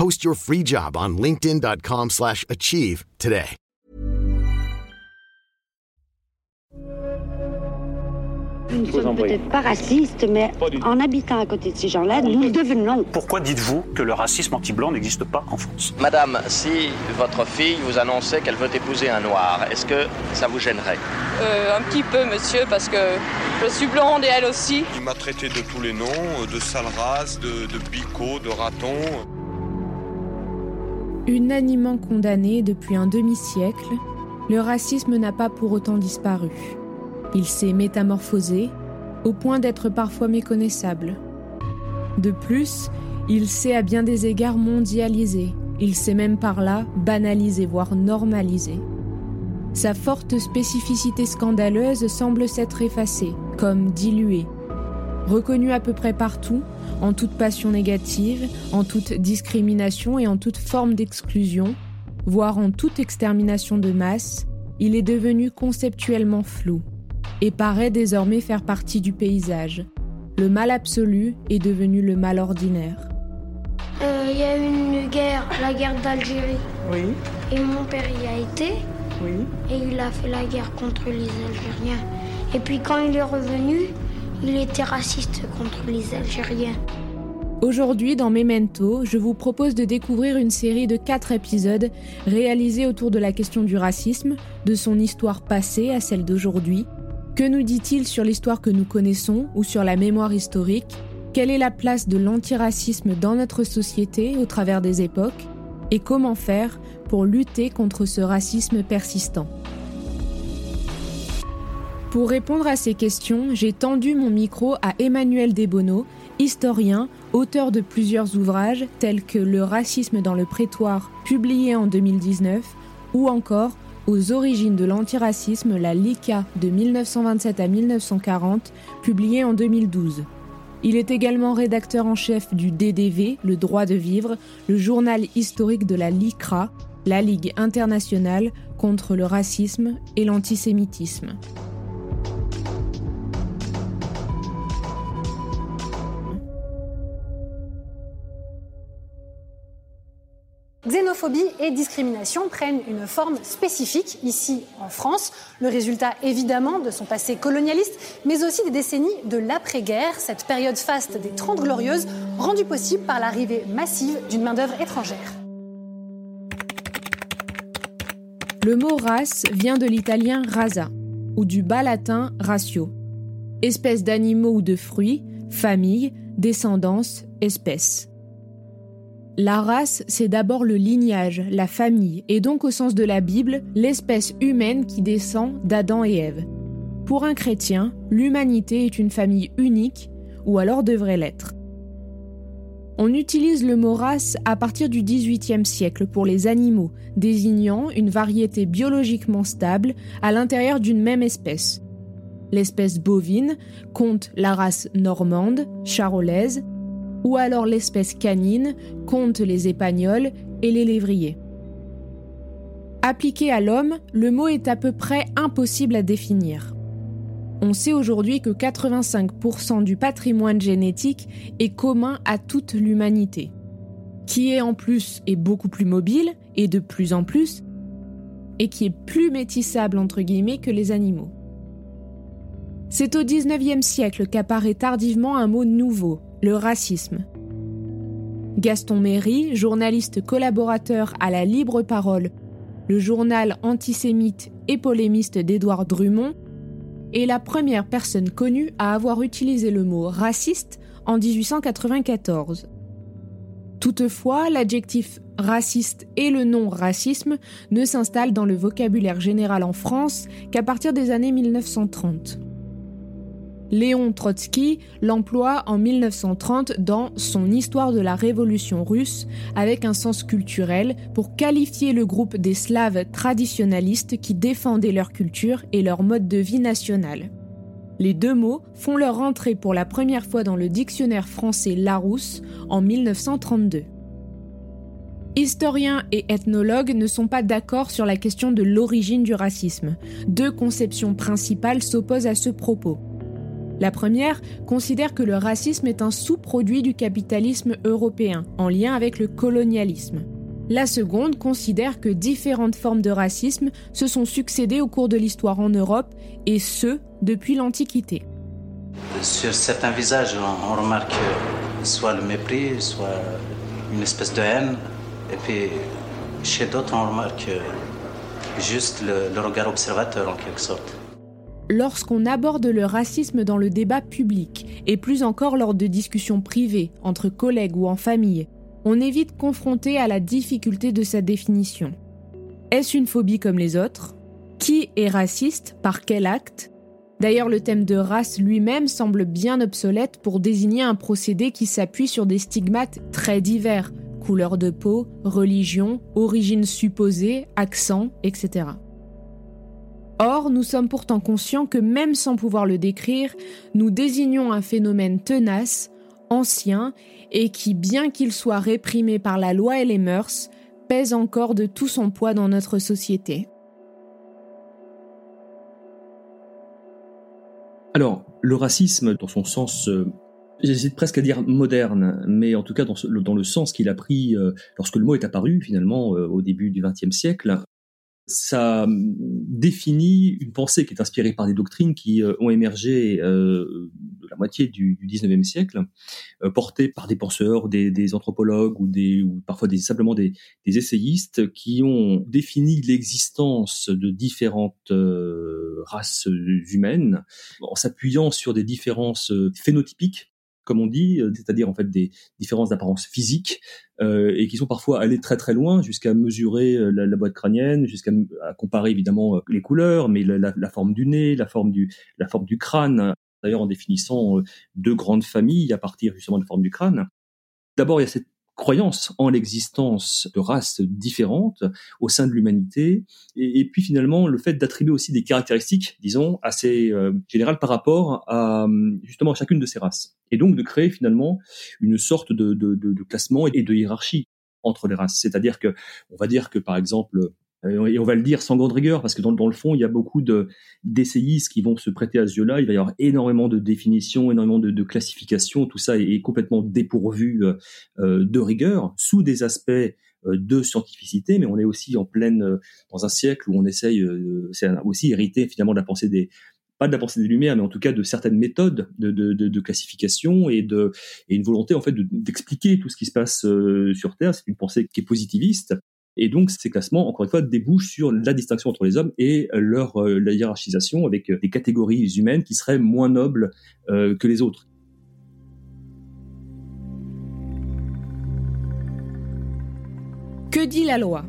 Post your free job on linkedin.com/achieve slash achieve today. Nous ne sommes peut-être pas racistes, mais en habitant à côté de ces gens-là, nous le devenons. Pourquoi dites-vous que le racisme anti-blanc n'existe pas en France? Madame, si votre fille vous annonçait qu'elle veut épouser un noir, est-ce que ça vous gênerait? Euh, un petit peu, monsieur, parce que je suis blonde et elle aussi. Il m'a traité de tous les noms, de sale race, de, de bico, de raton. Unanimement condamné depuis un demi-siècle, le racisme n'a pas pour autant disparu. Il s'est métamorphosé au point d'être parfois méconnaissable. De plus, il s'est à bien des égards mondialisé. Il s'est même par là banalisé, voire normalisé. Sa forte spécificité scandaleuse semble s'être effacée, comme diluée. Reconnu à peu près partout, en toute passion négative, en toute discrimination et en toute forme d'exclusion, voire en toute extermination de masse, il est devenu conceptuellement flou et paraît désormais faire partie du paysage. Le mal absolu est devenu le mal ordinaire. Il y a eu une guerre, la guerre d'Algérie. Oui, Et mon père y a été. oui. Et il a fait la guerre contre les Algériens. Et puis quand il est revenu, il était raciste contre les Algériens. Aujourd'hui, dans Memento, je vous propose de découvrir une série de quatre épisodes réalisés autour de la question du racisme, de son histoire passée à celle d'aujourd'hui. Que nous dit-il sur l'histoire que nous connaissons ou sur la mémoire historique? Quelle est la place de l'antiracisme dans notre société au travers des époques? Et comment faire pour lutter contre ce racisme persistant? Pour répondre à ces questions, j'ai tendu mon micro à Emmanuel Desbonneaux, historien, auteur de plusieurs ouvrages tels que Le racisme dans le prétoire, publié en 2019, ou encore Aux origines de l'antiracisme, la LICA de 1927 à 1940, publié en 2012. Il est également rédacteur en chef du DDV, Le droit de vivre, le journal historique de la LICRA, la Ligue internationale contre le racisme et l'antisémitisme. Xénophobie et discrimination prennent une forme spécifique ici en France, le résultat évidemment de son passé colonialiste, mais aussi des décennies de l'après-guerre, cette période faste des Trente Glorieuses, rendue possible par l'arrivée massive d'une main-d'œuvre étrangère. Le mot race vient de l'italien rasa, ou du bas latin ratio. Espèce d'animaux ou de fruits, famille, descendance, espèce. La race, c'est d'abord le lignage, la famille, et donc au sens de la Bible, l'espèce humaine qui descend d'Adam et Ève. Pour un chrétien, l'humanité est une famille unique, ou alors devrait l'être. On utilise le mot race à partir du XVIIIe siècle pour les animaux, désignant une variété biologiquement stable à l'intérieur d'une même espèce. L'espèce bovine compte la race normande, charolaise, ou alors l'espèce canine compte les épagnols et les lévriers. Appliqué à l'homme, le mot est à peu près impossible à définir. On sait aujourd'hui que 85% du patrimoine génétique est commun à toute l'humanité, qui est en plus et beaucoup plus mobile, et de plus en plus, et qui est plus métissable entre guillemets que les animaux. C'est au XIXe siècle qu'apparaît tardivement un mot nouveau, le racisme. Gaston Méry, journaliste collaborateur à la Libre Parole, le journal antisémite et polémiste d'Édouard Drummond, est la première personne connue à avoir utilisé le mot raciste en 1894. Toutefois, l'adjectif raciste et le nom racisme ne s'installent dans le vocabulaire général en France qu'à partir des années 1930. Léon Trotsky l'emploie en 1930 dans son Histoire de la Révolution russe avec un sens culturel pour qualifier le groupe des Slaves traditionnalistes qui défendaient leur culture et leur mode de vie national. Les deux mots font leur entrée pour la première fois dans le dictionnaire français Larousse en 1932. Historiens et ethnologues ne sont pas d'accord sur la question de l'origine du racisme. Deux conceptions principales s'opposent à ce propos. La première considère que le racisme est un sous-produit du capitalisme européen, en lien avec le colonialisme. La seconde considère que différentes formes de racisme se sont succédées au cours de l'histoire en Europe, et ce, depuis l'Antiquité. Sur certains visages, on remarque soit le mépris, soit une espèce de haine, et puis chez d'autres, on remarque juste le, le regard observateur en quelque sorte lorsqu'on aborde le racisme dans le débat public, et plus encore lors de discussions privées, entre collègues ou en famille, on est vite confronté à la difficulté de sa définition. Est-ce une phobie comme les autres? Qui est raciste? Par quel acte? D'ailleurs, le thème de race lui-même semble bien obsolète pour désigner un procédé qui s'appuie sur des stigmates très divers, couleur de peau, religion, origine supposée, accent, etc. Or, nous sommes pourtant conscients que même sans pouvoir le décrire, nous désignons un phénomène tenace, ancien, et qui, bien qu'il soit réprimé par la loi et les mœurs, pèse encore de tout son poids dans notre société. Alors, le racisme, dans son sens, euh, j'hésite presque à dire moderne, mais en tout cas dans, le sens qu'il a pris euh, lorsque le mot est apparu finalement euh, au début du XXe siècle, ça hum, définit une pensée qui est inspirée par des doctrines qui euh, ont émergé euh, de la moitié du, du 19e siècle, euh, portées par des penseurs, des, anthropologues ou, des, ou parfois des, simplement des, des essayistes qui ont défini l'existence de différentes races humaines en s'appuyant sur des différences phénotypiques comme on dit, euh, c'est-à-dire en fait des différences d'apparence physique euh, et qui sont parfois allées très très loin jusqu'à mesurer euh, la, boîte crânienne, jusqu'à comparer évidemment les couleurs, mais la, la, forme du nez, la forme du la forme du crâne. D'ailleurs, en définissant deux grandes familles à partir justement de la forme du crâne. D'abord, il y a cette croyance en l'existence de races différentes au sein de l'humanité, et, puis finalement le fait d'attribuer aussi des caractéristiques, disons, assez euh, générales par rapport à justement chacune de ces races, et donc de créer finalement une sorte de, de, classement et de hiérarchie entre les races. C'est-à-dire que, on va dire que par exemple, et on va le dire sans grande rigueur, parce que dans, le fond, il y a beaucoup de d'essayistes qui vont se prêter à ce jeu-là. Il va y avoir énormément de définitions, énormément de, de classifications. Tout ça est, complètement dépourvu euh, euh, de rigueur, sous des aspects de scientificité, mais on est aussi en pleine dans un siècle où on essaye, c'est aussi hérité finalement de la pensée des pas de la pensée des Lumières, mais en tout cas de certaines méthodes de, de, de, classification et, de, et une volonté en fait d'expliquer tout ce qui se passe sur Terre. C'est une pensée qui est positiviste, et donc, ces classements, encore une fois, débouchent sur la distinction entre les hommes et leur euh, hiérarchisation avec euh, des catégories humaines qui seraient moins nobles euh, que les autres. Que dit la loi?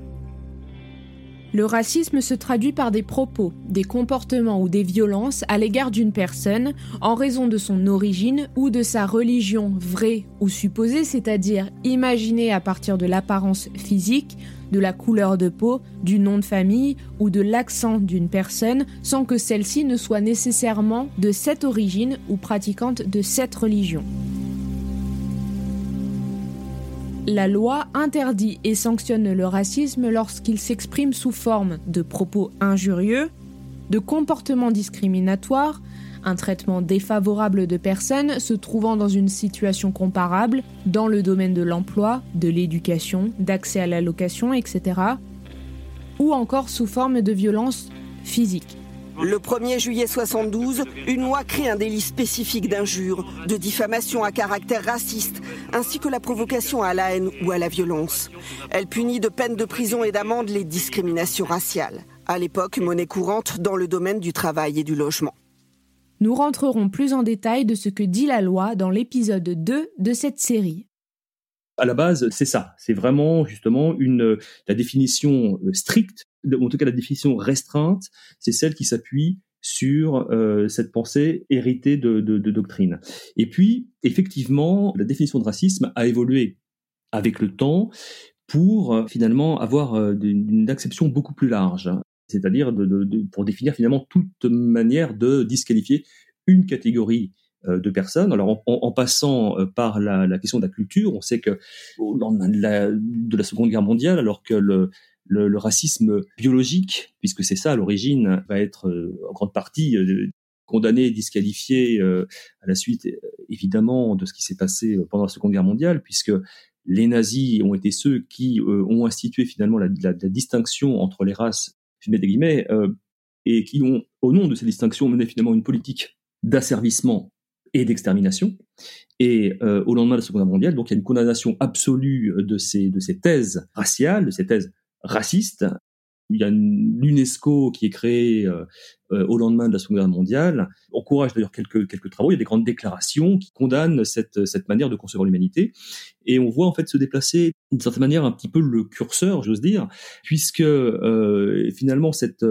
Le racisme se traduit par des propos, des comportements ou des violences à l'égard d'une personne en raison de son origine ou de sa religion vraie ou supposée, c'est-à-dire imaginée à partir de l'apparence physique, de la couleur de peau, du nom de famille ou de l'accent d'une personne sans que celle-ci ne soit nécessairement de cette origine ou pratiquante de cette religion. La loi interdit et sanctionne le racisme lorsqu'il s'exprime sous forme de propos injurieux, de comportements discriminatoires, un traitement défavorable de personnes se trouvant dans une situation comparable dans le domaine de l'emploi, de l'éducation, d'accès à la location, etc. ou encore sous forme de violence physique. Le 1er juillet 72, une loi crée un délit spécifique d'injure, de diffamation à caractère raciste, ainsi que la provocation à la haine ou à la violence. Elle punit de peines de prison et d'amende les discriminations raciales, à l'époque monnaie courante dans le domaine du travail et du logement. Nous rentrerons plus en détail de ce que dit la loi dans l'épisode 2 de cette série. À la base, c'est ça. C'est vraiment justement une la définition euh, stricte, en tout cas la définition restreinte, c'est celle qui s'appuie sur euh, cette pensée héritée de, de, de, doctrine. Et puis, effectivement, la définition de racisme a évolué avec le temps pour euh, finalement avoir une acception beaucoup plus large c'est-à-dire de, pour définir finalement toute manière de disqualifier une catégorie euh, de personnes. Alors en, passant euh, par la, question de la culture, on sait que au lendemain de la, Seconde Guerre mondiale, alors que le, racisme biologique, puisque c'est ça à l'origine, va être euh, en grande partie condamné, disqualifié à la suite évidemment de ce qui s'est passé pendant la Seconde Guerre mondiale, puisque les nazis ont été ceux qui ont institué finalement la, distinction entre les races je mets des guillemets, euh, et qui ont, au nom de ces distinctions, mené finalement une politique d'asservissement et d'extermination. Et euh, au lendemain de la Seconde Guerre mondiale, donc il y a une condamnation absolue de ces, de ces thèses raciales, de ces thèses racistes, il y a l'UNESCO qui est créée euh, au lendemain de la Seconde Guerre mondiale, encourage d'ailleurs quelques, quelques travaux, il y a des grandes déclarations qui condamnent cette, cette manière de concevoir l'humanité, et on voit en fait se déplacer d'une certaine manière un petit peu le curseur, j'ose dire, puisque euh, finalement cette,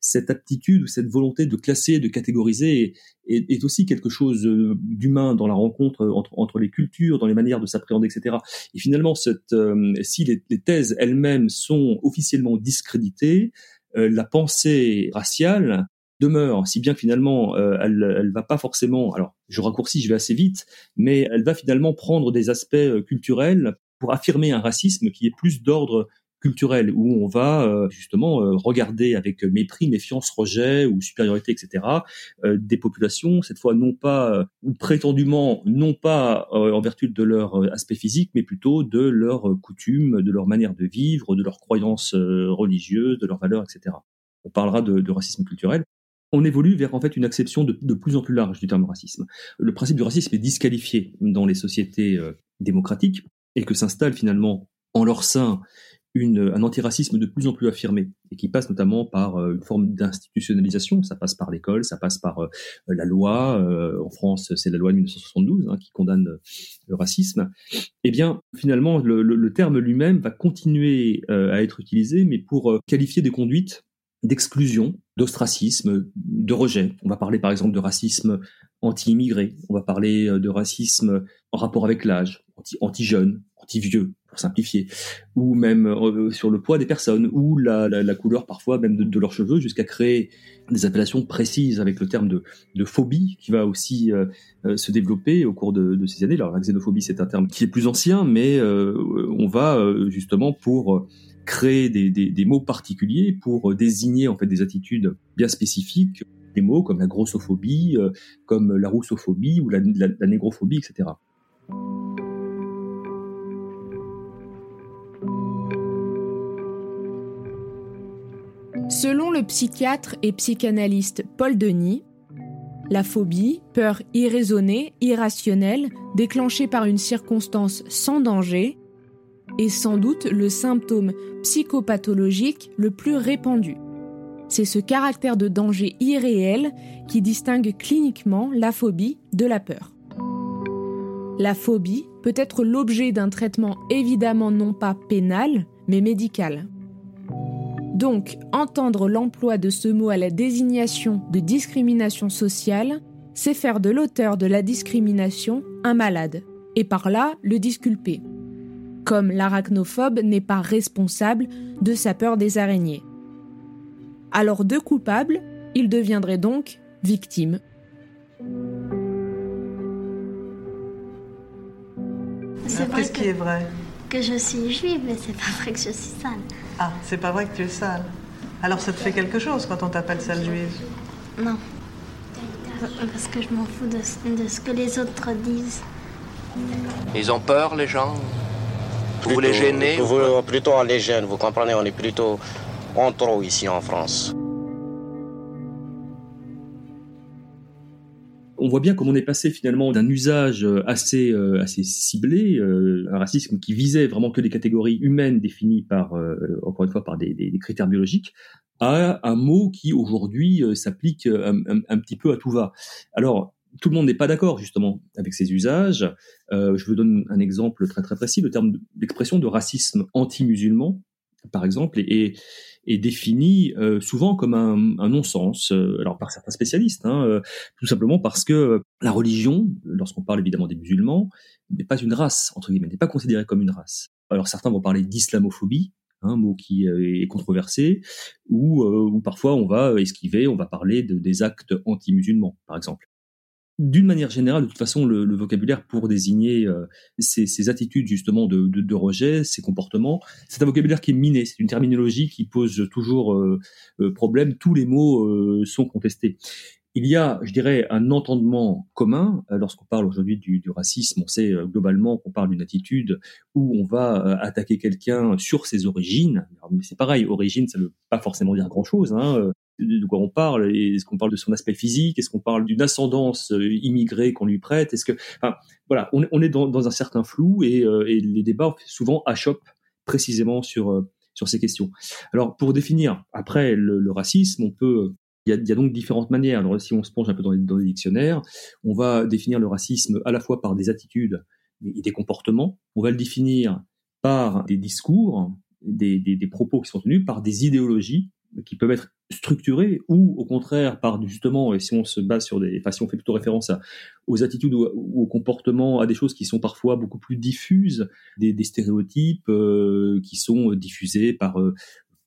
cette aptitude ou cette volonté de classer, de catégoriser est, est aussi quelque chose d'humain dans la rencontre entre, entre les cultures, dans les manières de s'appréhender, etc. Et finalement, cette, si les, les thèses elles-mêmes sont officiellement discréditées, la pensée raciale demeure, si bien que finalement euh, elle, elle va pas forcément, alors je raccourcis, je vais assez vite, mais elle va finalement prendre des aspects euh, culturels pour affirmer un racisme qui est plus d'ordre culturel, où on va euh, justement regarder avec mépris, méfiance, rejet ou supériorité, etc. des populations, cette fois non pas ou prétendument non pas en vertu de leur aspect physique, mais plutôt de leurs coutumes, de leur manière de vivre, de leurs croyances religieuses, de leurs valeurs, etc. On parlera de, de racisme culturel on évolue vers en fait une acception de, plus en plus large du terme racisme. Le principe du racisme est disqualifié dans les sociétés euh, démocratiques et que s'installe finalement en leur sein une, un antiracisme de plus en plus affirmé et qui passe notamment par euh, une forme d'institutionnalisation. Ça passe par l'école, ça passe par euh, la loi. en France, c'est la loi de 1972 hein, qui condamne le racisme. Eh bien, finalement, le, le terme lui-même va continuer à être utilisé, mais pour qualifier des conduites d'exclusion, d'ostracisme, de rejet. On va parler par exemple de racisme anti-immigré, on va parler euh, de racisme en rapport avec l'âge, anti-jeune, anti-vieux, pour simplifier, ou même euh, sur le poids des personnes, ou la, couleur parfois même de, leurs cheveux, jusqu'à créer des appellations précises avec le terme de, phobie qui va aussi euh, se développer au cours de, ces années. Alors la xénophobie c'est un terme qui est plus ancien, mais on va justement pour créer des, mots particuliers pour désigner en fait des attitudes bien spécifiques, des mots comme la grossophobie, euh, comme la roussophobie ou la, négrophobie, etc. Selon le psychiatre et psychanalyste Paul Denis, la phobie, peur irraisonnée, irrationnelle, déclenchée par une circonstance sans danger, est sans doute le symptôme psychopathologique le plus répandu. C'est ce caractère de danger irréel qui distingue cliniquement la phobie de la peur. La phobie peut être l'objet d'un traitement évidemment non pas pénal, mais médical. Donc, entendre l'emploi de ce mot à la désignation de discrimination sociale, c'est faire de l'auteur de la discrimination un malade, et par là le disculper comme l'arachnophobe n'est pas responsable de sa peur des araignées. Alors deux coupables, il deviendrait donc victime. C'est Qu'est-ce qui est vrai? Que je suis juive, mais c'est pas vrai que je suis sale. Ah, c'est pas vrai que tu es sale. Alors ça te fait quelque chose quand on t'appelle sale juive? Non. Parce que je m'en fous de, de ce que les autres disent. Ils ont peur, les gens? Vous les gênez Plutôt en les gêne, vous comprenez, on est plutôt en trop ici en France. on voit bien comment on est passé finalement d'un usage euh, assez euh, assez ciblé, euh, un racisme qui visait vraiment que des catégories humaines définies par encore une fois par des, des, critères biologiques, à un mot qui aujourd'hui s'applique un, un, petit peu à tout va. Alors tout le monde n'est pas d'accord justement avec ces usages. je vous donne un exemple très très précis, le terme d'expression de racisme anti-musulman, par exemple, et, est défini euh, souvent comme un, un non-sens, euh, alors par certains spécialistes, hein, euh, tout simplement parce que la religion, lorsqu'on parle évidemment des musulmans, n'est pas une race, entre guillemets, n'est pas considérée comme une race. Alors certains vont parler d'islamophobie, un hein, mot qui est controversé, ou, ou parfois on va esquiver, on va parler de, des actes anti-musulmans, par exemple d'une manière générale, de toute façon, le, vocabulaire pour désigner euh, ces, attitudes justement de, rejet, ces comportements, c'est un vocabulaire qui est miné, c'est une terminologie qui pose toujours euh, euh, problème. Tous les mots sont contestés. Il y a, je dirais, un entendement commun lorsqu'on parle aujourd'hui du, racisme. On sait globalement qu'on parle d'une attitude où on va attaquer quelqu'un sur ses origines. C'est pareil, origine, ça ne veut pas forcément dire grand-chose. Hein de quoi on parle Est-ce qu'on parle de son aspect physique? Est-ce qu'on parle d'une ascendance euh, immigrée qu'on lui prête? Est-ce que, enfin, voilà, on, est dans, un certain flou et, euh, et, les débats souvent achoppent précisément sur euh, sur ces questions. Alors, pour définir après le, racisme, on peut il y, a, donc différentes manières. Alors, si on se penche un peu dans les, dictionnaires, on va définir le racisme à la fois par des attitudes et des comportements. On va le définir par des discours, des, des propos qui sont tenus, par des idéologies qui peuvent être structurés ou au contraire par justement et si on se base sur des enfin si on fait plutôt référence à, aux attitudes ou, aux comportements à des choses qui sont parfois beaucoup plus diffuses des, stéréotypes euh, qui sont diffusés par euh,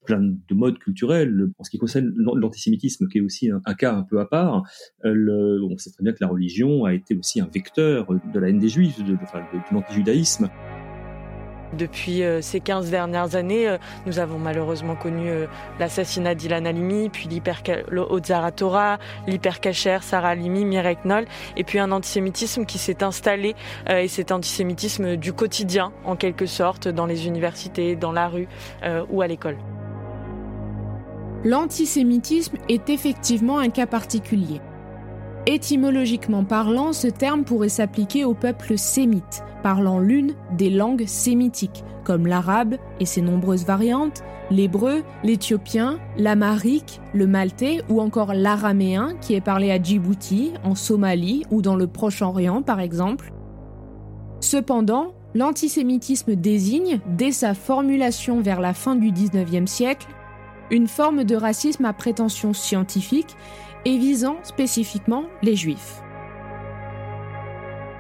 plein de modes culturels. En ce qui concerne l'antisémitisme, qui est aussi un, cas un peu à part, euh, on sait très bien que la religion a été aussi un vecteur de la haine des juifs, de, de, de l'antijudaïsme. Depuis euh, ces 15 dernières années, euh, nous avons malheureusement connu euh, l'assassinat d'Ilan Halimi, puis l'Ozara Torah, l'hypercacher Sarah Halimi, Mireille Knoll, et puis un antisémitisme qui s'est installé, et cet antisémitisme du quotidien, en quelque sorte, dans les universités, dans la rue ou à l'école. L'antisémitisme est effectivement un cas particulier. Étymologiquement parlant, ce terme pourrait s'appliquer au peuple sémite, parlant l'une des langues sémitiques, comme l'arabe et ses nombreuses variantes, l'hébreu, l'éthiopien, l'amarique, le maltais ou encore l'araméen qui est parlé à Djibouti, en Somalie ou dans le Proche-Orient par exemple. Cependant, l'antisémitisme désigne, dès sa formulation vers la fin du XIXe siècle, une forme de racisme à prétention scientifique et visant spécifiquement les juifs.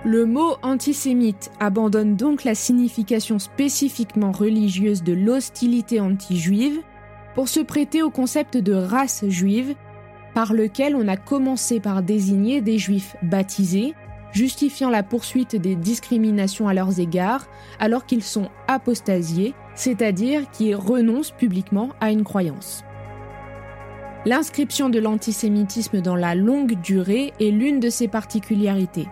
Le mot antisémite abandonne donc la signification spécifiquement religieuse de l'hostilité anti-juive pour se prêter au concept de race juive par lequel on a commencé par désigner des juifs baptisés, justifiant la poursuite des discriminations à leurs égards alors qu'ils sont apostasiés, c'est-à-dire qui renoncent publiquement à une croyance. L'inscription de l'antisémitisme dans la longue durée est l'une de ses particularités.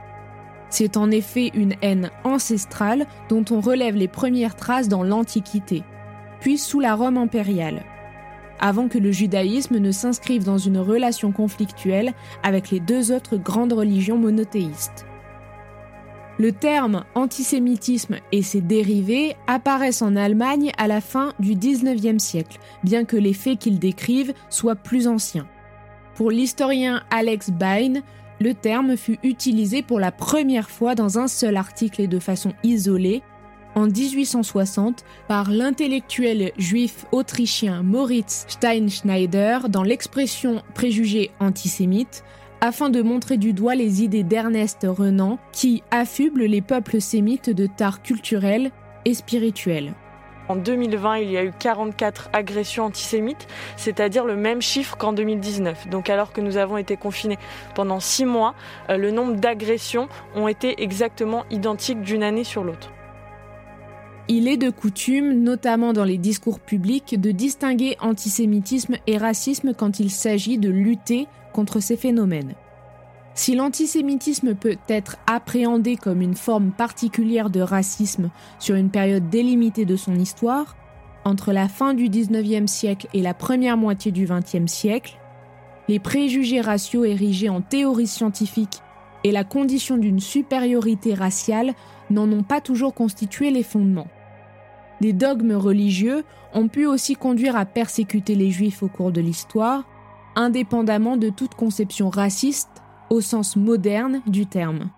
C'est en effet une haine ancestrale dont on relève les premières traces dans l'Antiquité, puis sous la Rome impériale, avant que le judaïsme ne s'inscrive dans une relation conflictuelle avec les deux autres grandes religions monothéistes. Le terme antisémitisme et ses dérivés apparaissent en Allemagne à la fin du XIXe siècle, bien que les faits qu'ils décrivent soient plus anciens. Pour l'historien Alex Bain, le terme fut utilisé pour la première fois dans un seul article et de façon isolée, en 1860, par l'intellectuel juif autrichien Moritz Steinschneider dans l'expression préjugé antisémite, afin de montrer du doigt les idées d'Ernest Renan qui affublent les peuples sémites de tares culturelles et spirituelles. En 2020, il y a eu 44 agressions antisémites, c'est-à-dire le même chiffre qu'en 2019. Donc alors que nous avons été confinés pendant six mois, euh, le nombre d'agressions ont été exactement identiques d'une année sur l'autre. Il est de coutume, notamment dans les discours publics, de distinguer antisémitisme et racisme quand il s'agit de lutter contre ces phénomènes. Si l'antisémitisme peut être appréhendé comme une forme particulière de racisme sur une période délimitée de son histoire, entre la fin du 19e siècle et la première moitié du 20e siècle, les préjugés raciaux érigés en théorie scientifique et la condition d'une supériorité raciale n'en ont pas toujours constitué les fondements. Des dogmes religieux ont pu aussi conduire à persécuter les juifs au cours de l'histoire, indépendamment de toute conception raciste au sens moderne du terme.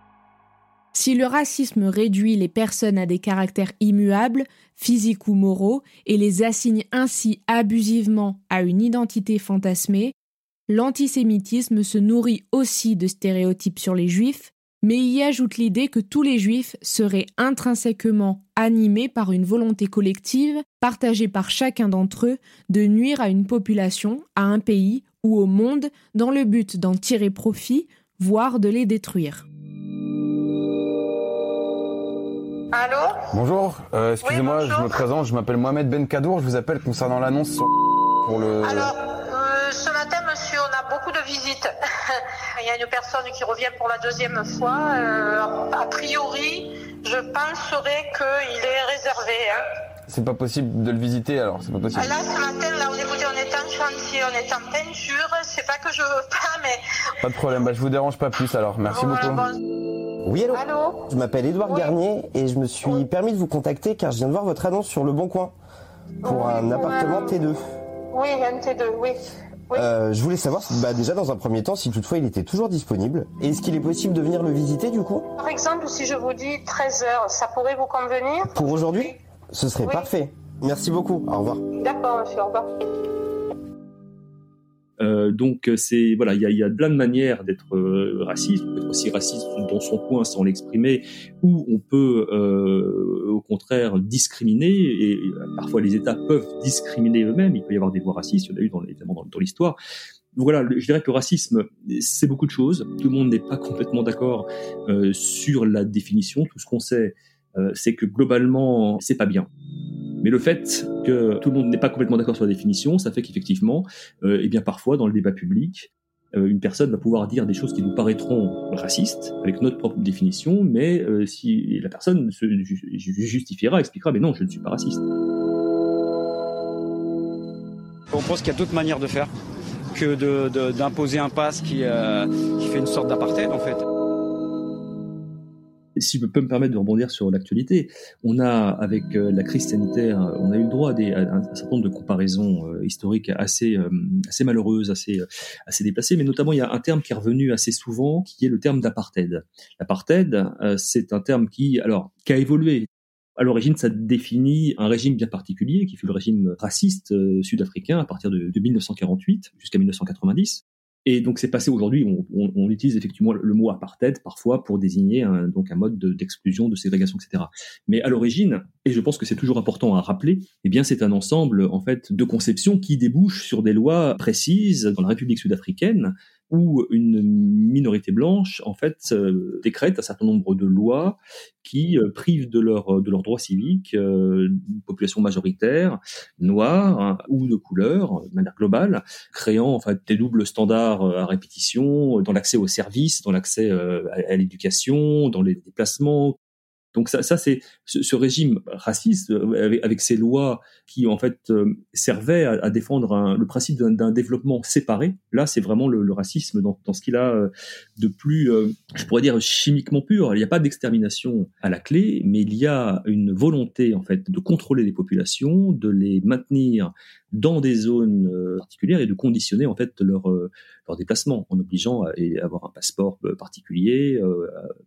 Si le racisme réduit les personnes à des caractères immuables, physiques ou moraux, et les assigne ainsi abusivement à une identité fantasmée, l'antisémitisme se nourrit aussi de stéréotypes sur les juifs, mais y ajoute l'idée que tous les juifs seraient intrinsèquement animés par une volonté collective, partagée par chacun d'entre eux, de nuire à une population, à un pays ou au monde dans le but d'en tirer profit, voire de les détruire. Allô? Bonjour, euh, excusez-moi, je me présente, je m'appelle Mohamed Ben Kadour, je vous appelle concernant l'annonce sur pour le... Alors, euh, ce matin, monsieur, on a beaucoup de visites. Il y a une personne qui revient pour la deuxième fois. Euh, a priori, je penserais qu'il est réservé. Hein. C'est pas possible de le visiter alors, c'est pas possible. Là, ce matin, là, on est, on est en chantier, on est en peinture. C'est pas que je veux pas, mais... Pas de problème, bah, je vous dérange pas plus alors, merci beaucoup. Oui, allô, Je m'appelle Édouard Garnier et je me suis permis de vous contacter car je viens de voir votre annonce sur Le Bon Coin pour un appartement T2. Oui, un T2, oui. Euh, je voulais savoir, bah, déjà dans un premier temps, si toutefois il était toujours disponible. Est-ce qu'il est possible de venir le visiter du coup? Par exemple, si je vous dis 13 heures, ça pourrait vous convenir? Pour aujourd'hui? Ce serait parfait. Merci beaucoup. Au revoir. D'accord, monsieur. Au revoir. Euh, donc c'est voilà, il y a, y a plein de manières d'être euh, raciste. On peut être aussi raciste dans son coin sans l'exprimer, ou on peut euh, au contraire discriminer. Et parfois les États peuvent discriminer eux-mêmes. Il peut y avoir des voies racistes. Il y en a eu dans, évidemment dans, dans l'histoire. Voilà, je dirais que le racisme, c'est beaucoup de choses. Tout le monde n'est pas complètement d'accord euh, sur la définition. Tout ce qu'on sait, euh, c'est que globalement, c'est pas bien. Mais le fait que tout le monde n'est pas complètement d'accord sur la définition, ça fait qu'effectivement, euh, eh bien parfois dans le débat public, euh, une personne va pouvoir dire des choses qui nous paraîtront racistes avec notre propre définition, mais euh, si la personne se justifiera, expliquera, mais non, je ne suis pas raciste. On pense qu'il y a d'autres manières de faire que d'imposer un pass qui, qui fait une sorte d'apartheid en fait si je peux me permettre de rebondir sur l'actualité, on a, avec euh, la crise sanitaire, on a eu le droit à, un, certain nombre de comparaisons euh, historiques assez, euh, assez malheureuses, assez, assez déplacées, mais notamment il y a un terme qui est revenu assez souvent, qui est le terme d'apartheid. L'apartheid, c'est un terme qui, alors, qui a évolué. À l'origine, ça définit un régime bien particulier, qui fut le régime raciste sud-africain à partir de 1948 jusqu'à 1990, et donc c'est passé aujourd'hui, on, on, on, utilise effectivement le mot apartheid parfois pour désigner un, donc un mode d'exclusion, de, ségrégation, etc. Mais à l'origine, et je pense que c'est toujours important à rappeler, eh bien c'est un ensemble en fait de conceptions qui débouchent sur des lois précises dans la République sud-africaine où une minorité blanche en fait euh, décrète un certain nombre de lois qui euh, privent de leur de leurs droits civiques euh, une population majoritaire noire hein, ou de couleur de manière globale créant en fait des doubles standards à répétition dans l'accès aux services dans l'accès à l'éducation dans les déplacements donc ça, ça c'est ce, régime raciste euh, avec, ces lois qui en fait euh, servaient à, défendre le principe d'un développement séparé. Là, c'est vraiment le, racisme dans, ce qu'il a euh, de plus, je pourrais dire chimiquement pur. Il n'y a pas d'extermination à la clé, mais il y a une volonté en fait de contrôler les populations, de les maintenir dans des zones particulières et de conditionner en fait leur leur déplacement en obligeant à, avoir un passeport particulier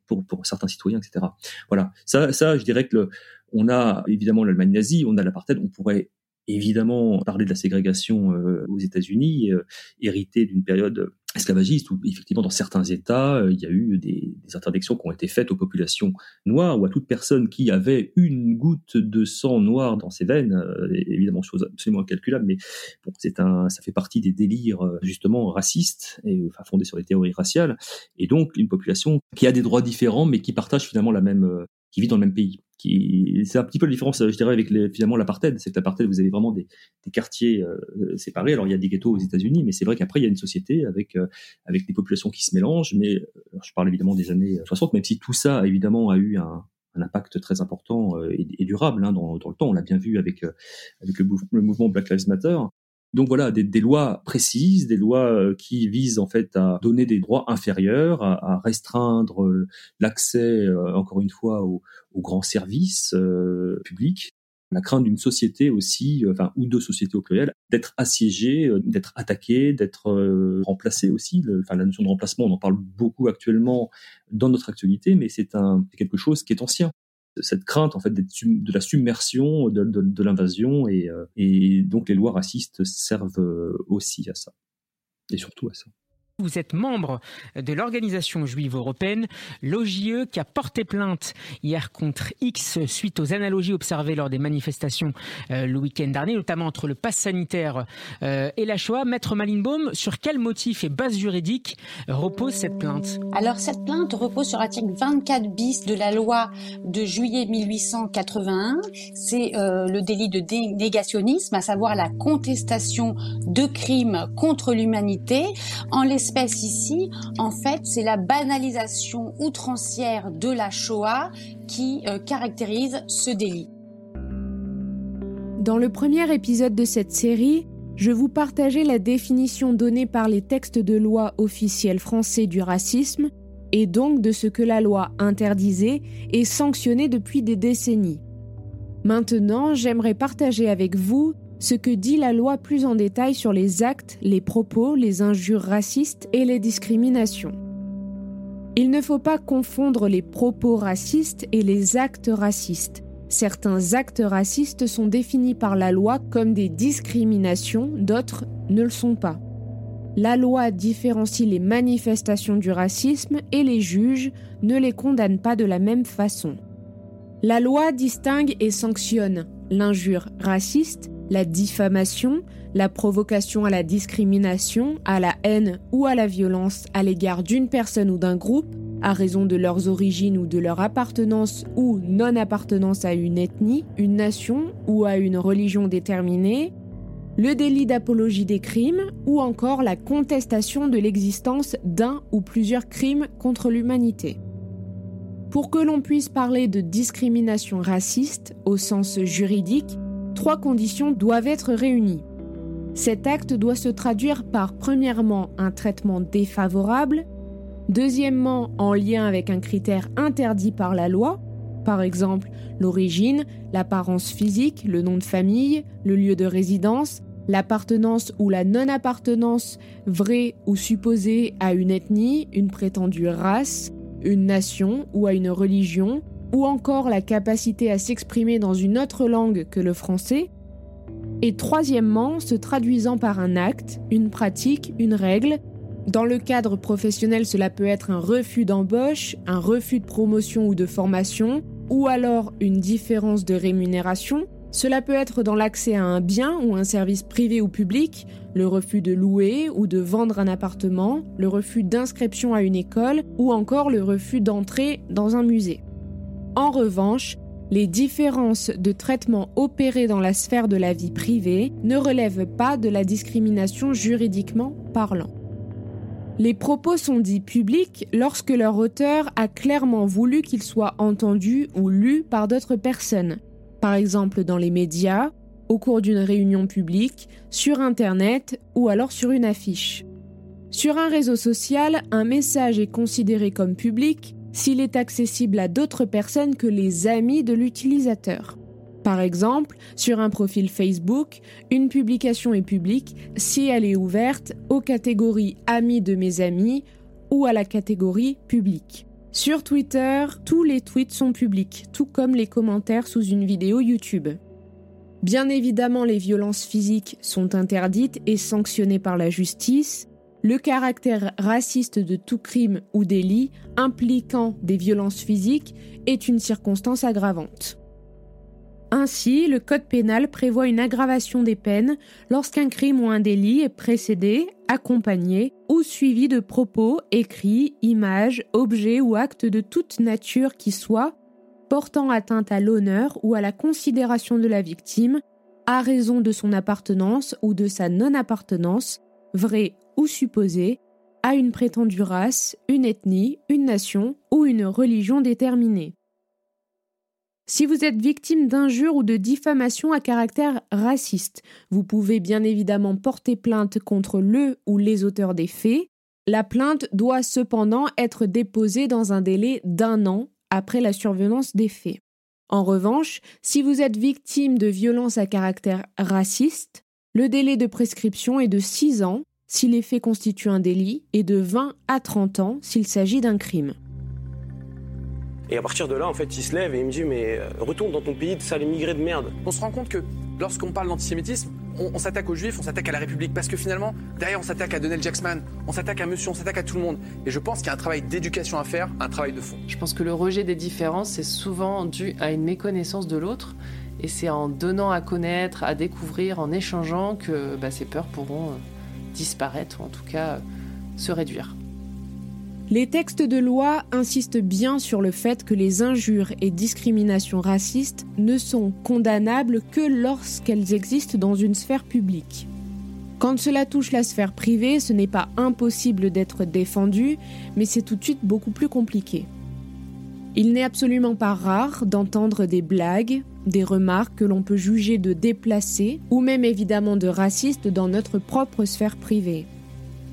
pour certains citoyens, etc. Voilà. Ça, ça, je dirais que le, on a évidemment l'Allemagne nazie, on a l'apartheid, on pourrait évidemment parler de la ségrégation euh, aux États-Unis, euh, héritée d'une période esclavagiste où effectivement dans certains États euh, il y a eu des, des, interdictions qui ont été faites aux populations noires ou à toute personne qui avait une goutte de sang noir dans ses veines, évidemment chose absolument incalculable, mais bon c'est un, ça fait partie des délires justement racistes et enfin fondés sur les théories raciales. Et donc une population qui a des droits différents mais qui partage finalement la même qui vit dans le même pays. Qui, c'est un petit peu la différence, je dirais, avec les, finalement l'apartheid. C'est que l'apartheid, vous avez vraiment des, des quartiers euh, séparés. Alors il y a des ghettos aux États-Unis, mais c'est vrai qu'après il y a une société avec euh, avec des populations qui se mélangent. Mais euh, je parle évidemment des années 60, même si tout ça évidemment a eu un, un impact très important et, durable hein, dans, le temps. On l'a bien vu avec, avec le, mouvement Black Lives Matter. Donc voilà, des, lois précises, des lois qui visent en fait à donner des droits inférieurs, à, restreindre l'accès, encore une fois, aux, grands services publics la crainte d'une société aussi, euh, enfin ou de sociétés au pluriel, d'être assiégée, euh, d'être attaquée, d'être euh, remplacée aussi. enfin la notion de remplacement, on en parle beaucoup actuellement dans notre actualité, mais c'est un quelque chose qui est ancien. Cette crainte en fait de la submersion, de, l'invasion, et, et donc les lois racistes servent aussi à ça, et surtout à ça. Vous êtes membre de l'organisation juive européenne, l'OJE, qui a porté plainte hier contre X suite aux analogies observées lors des manifestations euh, le week-end dernier, notamment entre le pass sanitaire euh, et la Shoah. Maître Malinbaum, sur quel motif et base juridique repose cette plainte? Alors cette plainte repose sur l'article 24 bis de la loi de juillet 1881. C'est euh, le délit de négationnisme, à savoir la contestation de crimes contre l'humanité en les ici, en fait, c'est la banalisation outrancière de la Shoah qui euh, caractérise ce délit. Dans le premier épisode de cette série, je vous partageais la définition donnée par les textes de loi officiels français du racisme et donc de ce que la loi interdisait et sanctionnait depuis des décennies. Maintenant, j'aimerais partager avec vous ce que dit la loi plus en détail sur les actes, les propos, les injures racistes et les discriminations. Il ne faut pas confondre les propos racistes et les actes racistes. Certains actes racistes sont définis par la loi comme des discriminations, d'autres ne le sont pas. La loi différencie les manifestations du racisme et les juges ne les condamnent pas de la même façon. La loi distingue et sanctionne l'injure raciste la diffamation, la provocation à la discrimination, à la haine ou à la violence à l'égard d'une personne ou d'un groupe, à raison de leurs origines ou de leur appartenance ou non-appartenance à une ethnie, une nation ou à une religion déterminée, le délit d'apologie des crimes ou encore la contestation de l'existence d'un ou plusieurs crimes contre l'humanité. Pour que l'on puisse parler de discrimination raciste au sens juridique, trois conditions doivent être réunies. Cet acte doit se traduire par, premièrement, un traitement défavorable, deuxièmement, en lien avec un critère interdit par la loi, par exemple l'origine, l'apparence physique, le nom de famille, le lieu de résidence, l'appartenance ou la non-appartenance vraie ou supposée à une ethnie, une prétendue race, une nation ou à une religion, ou encore la capacité à s'exprimer dans une autre langue que le français, et troisièmement, se traduisant par un acte, une pratique, une règle. Dans le cadre professionnel, cela peut être un refus d'embauche, un refus de promotion ou de formation, ou alors une différence de rémunération. Cela peut être dans l'accès à un bien ou un service privé ou public, le refus de louer ou de vendre un appartement, le refus d'inscription à une école, ou encore le refus d'entrer dans un musée. En revanche, les différences de traitement opérées dans la sphère de la vie privée ne relèvent pas de la discrimination juridiquement parlant. Les propos sont dits publics lorsque leur auteur a clairement voulu qu'ils soient entendus ou lus par d'autres personnes, par exemple dans les médias, au cours d'une réunion publique, sur Internet ou alors sur une affiche. Sur un réseau social, un message est considéré comme public s'il est accessible à d'autres personnes que les amis de l'utilisateur. Par exemple, sur un profil Facebook, une publication est publique si elle est ouverte aux catégories Amis de mes amis ou à la catégorie Public. Sur Twitter, tous les tweets sont publics, tout comme les commentaires sous une vidéo YouTube. Bien évidemment, les violences physiques sont interdites et sanctionnées par la justice, le caractère raciste de tout crime ou délit impliquant des violences physiques est une circonstance aggravante. Ainsi, le Code pénal prévoit une aggravation des peines lorsqu'un crime ou un délit est précédé, accompagné ou suivi de propos, écrits, images, objets ou actes de toute nature qui soient portant atteinte à l'honneur ou à la considération de la victime, à raison de son appartenance ou de sa non-appartenance, vraie ou supposé à une prétendue race, une ethnie, une nation ou une religion déterminée. Si vous êtes victime d'injures ou de diffamation à caractère raciste, vous pouvez bien évidemment porter plainte contre le ou les auteurs des faits. La plainte doit cependant être déposée dans un délai d'un an après la survenance des faits. En revanche, si vous êtes victime de violences à caractère raciste, le délai de prescription est de 6 ans si les faits constituent un délit et de 20 à 30 ans s'il s'agit d'un crime. Et à partir de là, en fait, il se lève et il me dit Mais euh, retourne dans ton pays de sale immigré de merde. On se rend compte que lorsqu'on parle d'antisémitisme, on, s'attaque aux juifs, on s'attaque à la République, parce que finalement, derrière, on s'attaque à Donald Jackson, on s'attaque à monsieur, on s'attaque à tout le monde. Et je pense qu'il y a un travail d'éducation à faire, un travail de fond. Je pense que le rejet des différences, c'est souvent dû à une méconnaissance de l'autre. Et c'est en donnant à connaître, à découvrir, en échangeant que bah, ces peurs pourront euh, disparaître, en tout cas euh, se réduire. Les textes de loi insistent bien sur le fait que les injures et discriminations racistes ne sont condamnables que lorsqu'elles existent dans une sphère publique. Quand cela touche la sphère privée, ce n'est pas impossible d'être défendu, mais c'est tout de suite beaucoup plus compliqué. Il n'est absolument pas rare d'entendre des blagues, des remarques que l'on peut juger de déplacées ou même évidemment de racistes dans notre propre sphère privée.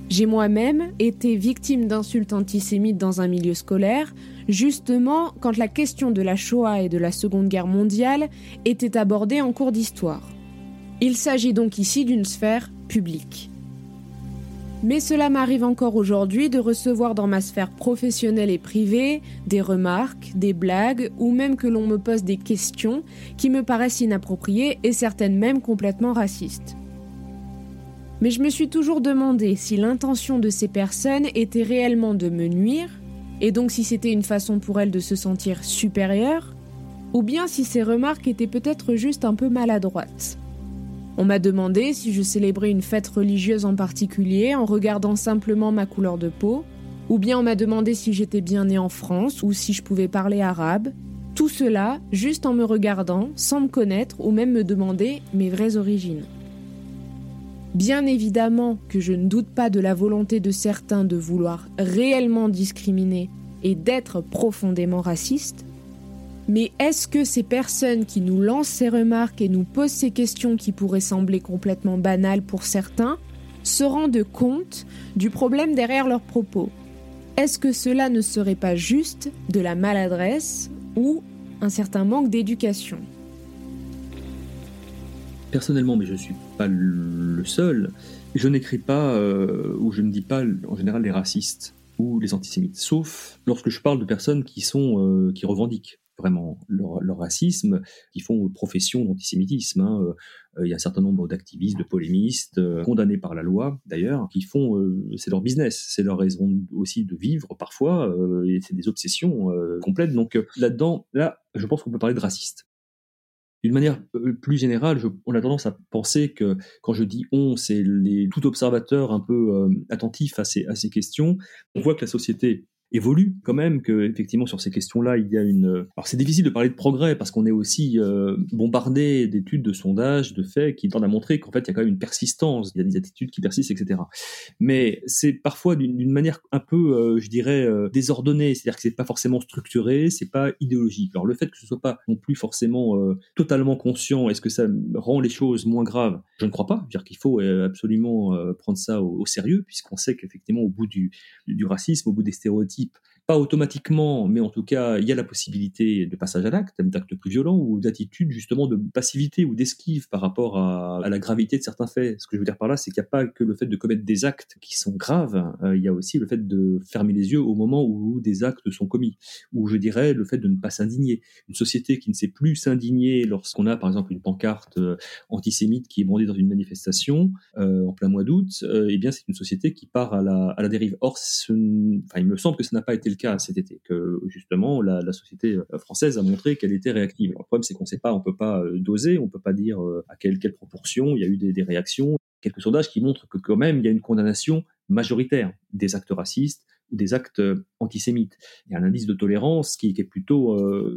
J'ai moi-même été victime d'insultes antisémites dans un milieu scolaire, justement quand la question de la Shoah et de la Seconde Guerre mondiale était abordée en cours d'histoire. Il s'agit donc ici d'une sphère publique. Mais cela m'arrive encore aujourd'hui de recevoir dans ma sphère professionnelle et privée des remarques, des blagues ou même que l'on me pose des questions qui me paraissent inappropriées et certaines même complètement racistes. Mais je me suis toujours demandé si l'intention de ces personnes était réellement de me nuire, et donc si c'était une façon pour elles de se sentir supérieures, ou bien si ces remarques étaient peut-être juste un peu maladroites. On m'a demandé si je célébrais une fête religieuse en particulier en regardant simplement ma couleur de peau, ou bien on m'a demandé si j'étais bien né en France ou si je pouvais parler arabe. Tout cela juste en me regardant, sans me connaître ou même me demander mes vraies origines. Bien évidemment que je ne doute pas de la volonté de certains de vouloir réellement discriminer et d'être profondément racistes, mais est-ce que ces personnes qui nous lancent ces remarques et nous posent ces questions qui pourraient sembler complètement banales pour certains se rendent compte du problème derrière leurs propos? Est-ce que cela ne serait pas juste de la maladresse ou un certain manque d'éducation? Personnellement, mais je ne suis pas le seul, je n'écris pas euh, ou je ne dis pas en général les racistes ou les antisémites, sauf lorsque je parle de personnes qui sont euh, qui revendiquent vraiment leur, racisme, qui font profession d'antisémitisme. Hein. Euh, il y a un certain nombre d'activistes, de polémistes, condamnés par la loi d'ailleurs, qui font, c'est leur business, c'est leur raison aussi de vivre parfois, et c'est des obsessions complètes. Donc là-dedans, là, je pense qu'on peut parler de racistes. D'une manière euh, plus générale, on a tendance à penser que quand je dis on, c'est tout observateur un peu euh, attentif à ces, à ces questions. On voit que la société évolue quand même, que effectivement sur ces questions-là, il y a une. Alors c'est difficile de parler de progrès parce qu'on est aussi euh, bombardé d'études, de sondages, de faits qui tendent à montrer qu'en fait il y a quand même une persistance, il y a des attitudes qui persistent, etc. Mais c'est parfois d'une manière un peu, euh, je dirais, euh, désordonnée, c'est-à-dire que c'est pas forcément structuré, c'est pas idéologique. Alors le fait que ce soit pas non plus forcément totalement conscient, est-ce que ça rend les choses moins graves? Je ne crois pas. dire qu'il faut absolument prendre ça au, sérieux puisqu'on sait qu'effectivement au bout du, du racisme, au bout des stéréotypes équipe pas automatiquement, mais en tout cas, il y a la possibilité de passage à l'acte, d'actes plus violents ou d'attitudes justement de passivité ou d'esquive par rapport à, la gravité de certains faits. Ce que je veux dire par là, c'est qu'il n'y a pas que le fait de commettre des actes qui sont graves, euh, il y a aussi le fait de fermer les yeux au moment où des actes sont commis, ou je dirais le fait de ne pas s'indigner. Une société qui ne sait plus s'indigner lorsqu'on a par exemple une pancarte euh, antisémite qui est brandée dans une manifestation euh, en plein mois d'août, eh bien c'est une société qui part à la, à la dérive. Or, enfin, il me semble que ça n'a pas été cas cet été, que justement la, société euh, française a montré qu'elle était réactive. le problème, c'est qu'on ne sait pas, on peut pas euh, doser, on peut pas dire euh, à quelle, quelle proportion il y a eu des, réactions. Quelques sondages qui montrent que quand même il y a une condamnation majoritaire des actes racistes ou des actes antisémites. Il y a un indice de tolérance qui, est plutôt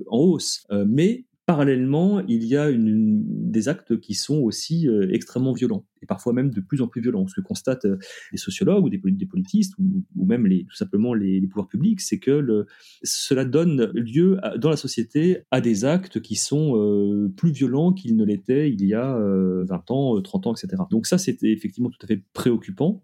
en hausse, mais parallèlement, il y a des actes qui sont aussi euh, extrêmement violents, et parfois même de plus en plus violents. Ce que constatent euh, les sociologues ou des, politistes, ou, même tout simplement les, pouvoirs publics, c'est que cela donne lieu dans la société à des actes qui sont euh, plus violents qu'ils ne l'étaient il y a 20 ans, 30 ans, etc. Donc ça, c'était effectivement tout à fait préoccupant.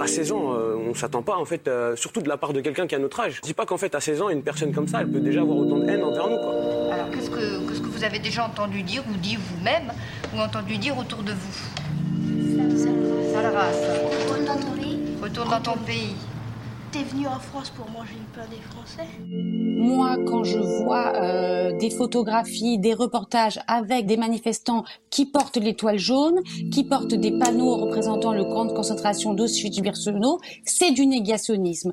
À 16 ans, euh, on s'attend pas, en fait, euh, surtout de la part de quelqu'un qui a notre âge. Je dis pas qu'en fait, à 16 ans, une personne comme ça, elle peut déjà avoir autant de haine envers nous. Alors, qu'est-ce que, vous avez déjà entendu dire, ou dit vous-même, ou entendu dire autour de vous ton pays. Retourne dans ton pays. T'es venu en France pour manger le pain des Français Moi, quand je vois euh, des photographies, des reportages avec des manifestants qui portent l'étoile jaune, qui portent des panneaux représentant le camp de concentration d'Auschwitz-Birkenau, c'est du négationnisme.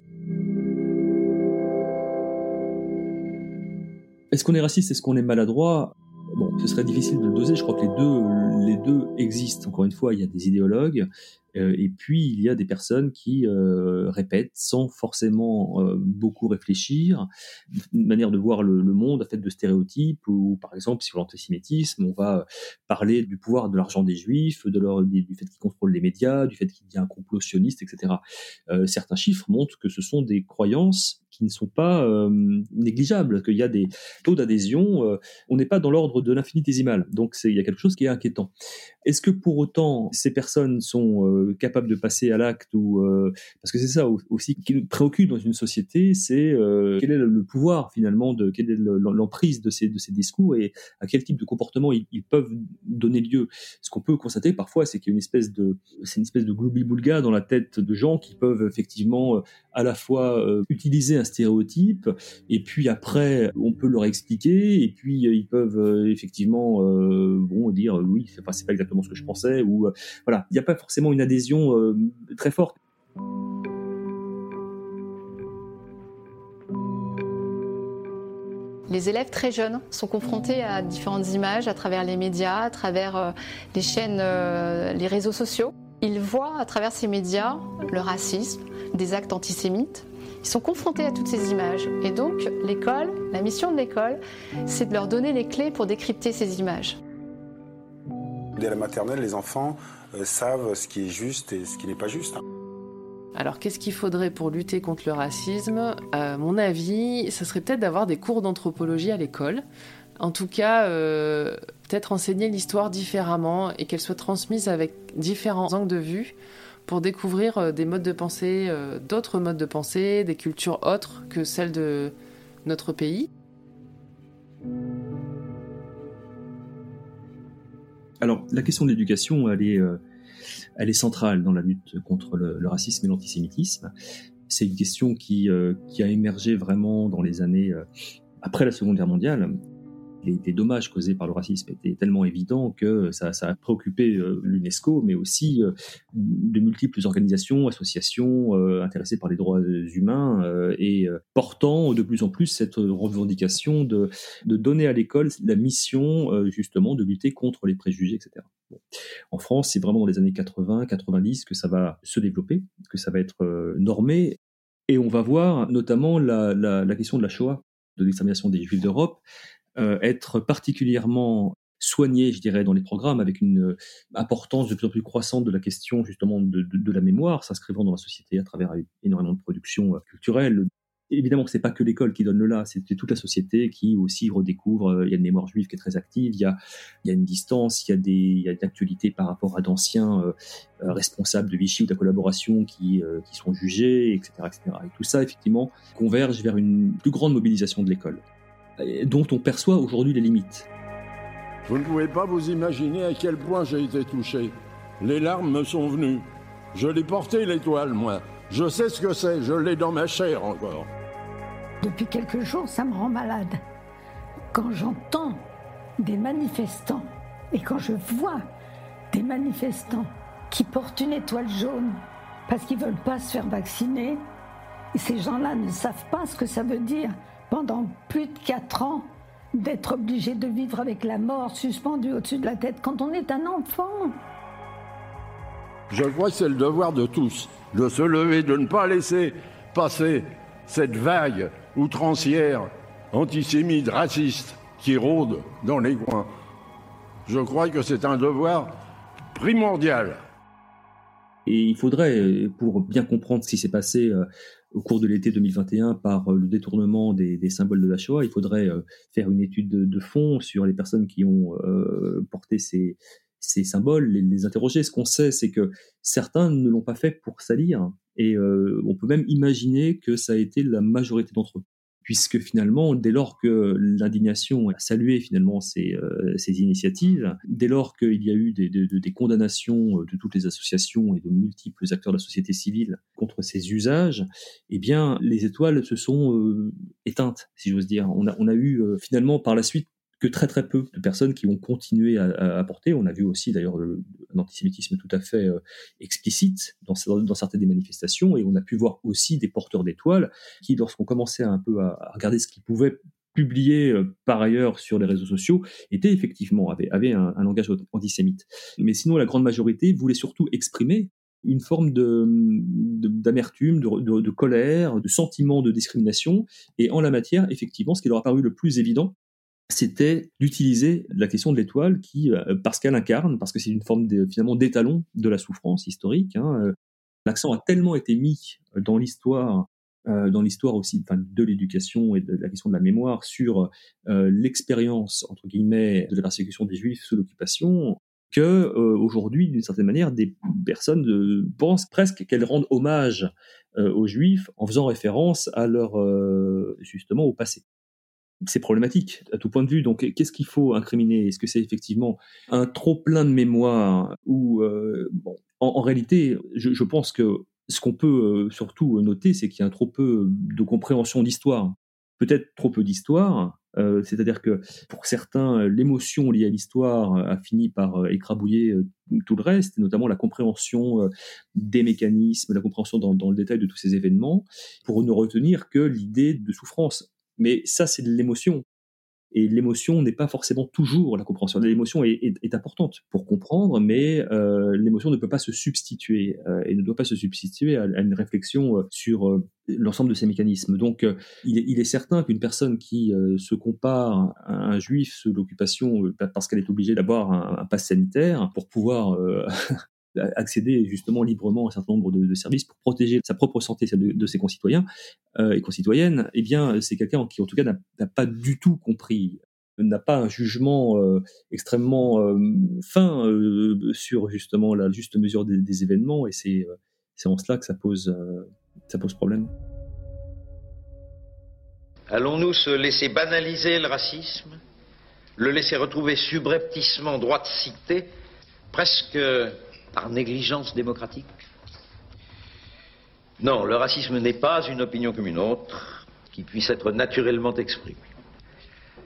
Est-ce qu'on est raciste Est-ce qu'on est maladroit? Bon, ce serait difficile de le doser. Je crois que les deux, les deux existent. Encore une fois, il y a des idéologues et puis, il y a des personnes qui euh, répètent sans forcément euh, beaucoup réfléchir, une manière de voir le, monde faite de stéréotypes, ou par exemple, sur l'antisémitisme, on va parler du pouvoir de l'argent des juifs, du fait qu'ils contrôlent les médias, du fait qu'il y a un complot sioniste, etc. Euh, certains chiffres montrent que ce sont des croyances qui ne sont pas euh, négligeables, qu'il y a des taux d'adhésion, euh, on n'est pas dans l'ordre de l'infinitésimal, donc il y a quelque chose qui est inquiétant. Est-ce que pour autant ces personnes sont euh, capables de passer à l'acte ou parce que c'est ça aussi qui nous préoccupe dans une société, c'est quel est le pouvoir finalement de quelle est l'emprise de ces de ces discours et à quel type de comportement ils, ils peuvent donner lieu. Ce qu'on peut constater parfois, c'est qu'il y a une espèce de c'est une espèce de gloubi-boulga dans la tête de gens qui peuvent effectivement à la fois utiliser un stéréotype, et puis après, on peut leur expliquer, et puis ils peuvent euh, effectivement euh, bon dire oui, c'est pas, pas exactement ce que je pensais, ou euh, voilà, il n'y a pas forcément une adhésion très forte. Les élèves très jeunes sont confrontés à différentes images à travers les médias, à travers les chaînes, les réseaux sociaux. Ils voient à travers ces médias le racisme, des actes antisémites, ils sont confrontés à toutes ces images. Et donc, l'école, la mission de l'école, c'est de leur donner les clés pour décrypter ces images. Dès la maternelle, les enfants euh, savent ce qui est juste et ce qui n'est pas juste. Alors, qu'est-ce qu'il faudrait pour lutter contre le racisme? À mon avis, ça serait peut-être d'avoir des cours d'anthropologie à l'école. En tout cas, euh, peut-être enseigner l'histoire différemment et qu'elle soit transmise avec différents angles de vue pour découvrir euh, des modes de pensée, euh, d'autres modes de pensée, des cultures autres que celles de notre pays. Alors, la question de l'éducation, elle est, euh, elle est centrale dans la lutte contre le, le racisme et l'antisémitisme. C'est une question qui, qui a émergé vraiment dans les années après la Seconde Guerre mondiale les, dommages causés par le racisme étaient tellement évidents que ça, ça a préoccupé euh, l'UNESCO, mais aussi euh, de multiples organisations, associations euh, intéressées par les droits humains et portant de plus en plus cette revendication de, de donner à l'école la mission justement de lutter contre les préjugés, etc. En France, c'est vraiment dans les années 80, 90 que ça va se développer, que ça va être normé, et on va voir notamment la, la, question de la Shoah de l'extermination des Juifs d'Europe, être particulièrement soigné, je dirais, dans les programmes, avec une euh, importance de plus en plus croissante de la question justement de, de, de la mémoire, s'inscrivant dans la société à travers énormément de productions euh, culturelles. Évidemment que c'est pas que l'école qui donne le là, c'est toute la société qui aussi redécouvre. Il y a une mémoire juive qui est très active, il y a, y a une distance, il y a des, y a une actualité par rapport à d'anciens euh, responsables de Vichy ou de la collaboration qui, euh, qui sont jugés, etc., etc. Et tout ça effectivement converge vers une plus grande mobilisation de l'école dont on perçoit aujourd'hui les limites. Vous ne pouvez pas vous imaginer à quel point j'ai été touché. Les larmes me sont venues. Je l'ai porté l'étoile, moi. Je sais ce que c'est, je l'ai dans ma chair encore. Depuis quelques jours, ça me rend malade. Quand j'entends des manifestants et quand je vois des manifestants qui portent une étoile jaune parce qu'ils ne veulent pas se faire vacciner, et ces gens-là ne savent pas ce que ça veut dire pendant plus de quatre ans d'être obligé de vivre avec la mort suspendue au-dessus de la tête quand on est un enfant. Je crois que c'est le devoir de tous de se lever, de ne pas laisser passer cette vague outrancière antisémites, racistes qui rôdent dans les coins. Je crois que c'est un devoir primordial. Et il faudrait, pour bien comprendre ce qui s'est passé euh, au cours de l'été 2021 par euh, le détournement des, symboles de la Shoah, il faudrait euh, faire une étude de, fond sur les personnes qui ont porté ces, symboles, les, les, interroger. Ce qu'on sait, c'est que certains ne l'ont pas fait pour salir, et on peut même imaginer que ça a été la majorité d'entre eux puisque finalement, dès lors que l'indignation a salué finalement ces, euh, ces initiatives, dès lors qu'il y a eu des, des, condamnations de toutes les associations et de multiples acteurs de la société civile contre ces usages, eh bien, les étoiles se sont euh, éteintes, si j'ose dire. On a, on a eu euh, finalement par la suite très très peu de personnes qui ont continué à, à porter. On a vu aussi d'ailleurs un antisémitisme tout à fait euh, explicite dans, certaines des manifestations, et on a pu voir aussi des porteurs d'étoiles qui, lorsqu'on commençait un peu à, regarder ce qu'ils pouvaient publier euh, par ailleurs sur les réseaux sociaux, étaient effectivement, avait un, langage antisémite. Mais sinon, la grande majorité voulait surtout exprimer une forme d'amertume, de, colère, de sentiment de discrimination. Et en la matière, effectivement, ce qui leur a paru le plus évident, c'était d'utiliser la question de l'étoile qui, euh, parce qu'elle incarne, parce que c'est une forme finalement d'étalon de la souffrance historique. Hein, euh, L'accent a tellement été mis dans l'histoire, euh, dans l'histoire aussi enfin, de l'éducation et de la question de la mémoire sur l'expérience entre guillemets de la persécution des Juifs sous l'occupation que aujourd'hui, d'une certaine manière, des personnes pensent presque qu'elles rendent hommage aux Juifs en faisant référence à leur justement au passé c'est problématique à tout point de vue. Donc, qu'est-ce qu'il faut incriminer? Est-ce que c'est effectivement un trop plein de mémoire ou euh, bon, en, réalité, je, pense que ce qu'on peut euh, surtout noter, c'est qu'il y a un trop peu de compréhension d'histoire. Peut-être trop peu d'histoire, euh, c'est-à-dire que pour certains, l'émotion liée à l'histoire a fini par écrabouiller tout le reste, notamment la compréhension des mécanismes, la compréhension dans, dans, le détail de tous ces événements, pour ne retenir que l'idée de souffrance. Mais ça, c'est de l'émotion. Et l'émotion n'est pas forcément toujours la compréhension. L'émotion est, importante pour comprendre, mais euh, l'émotion ne peut pas se substituer euh, et ne doit pas se substituer à, une réflexion euh, sur l'ensemble de ces mécanismes. Donc, il, est, il, est, certain qu'une personne qui se compare à un juif sous l'occupation parce qu'elle est obligée d'avoir un, un pass sanitaire pour pouvoir accéder justement librement à un certain nombre de, services pour protéger sa propre santé, celle de, ses concitoyens euh, et concitoyennes, eh bien, c'est quelqu'un qui, en tout cas, n'a pas du tout compris n'a pas un jugement euh, extrêmement euh, fin sur justement la juste mesure des, événements et c'est en cela que ça pose ça pose problème. Allons-nous se laisser banaliser le racisme, le laisser retrouver subrepticement droit de cité, presque par négligence démocratique Non, le racisme n'est pas une opinion comme une autre qui puisse être naturellement exprimée.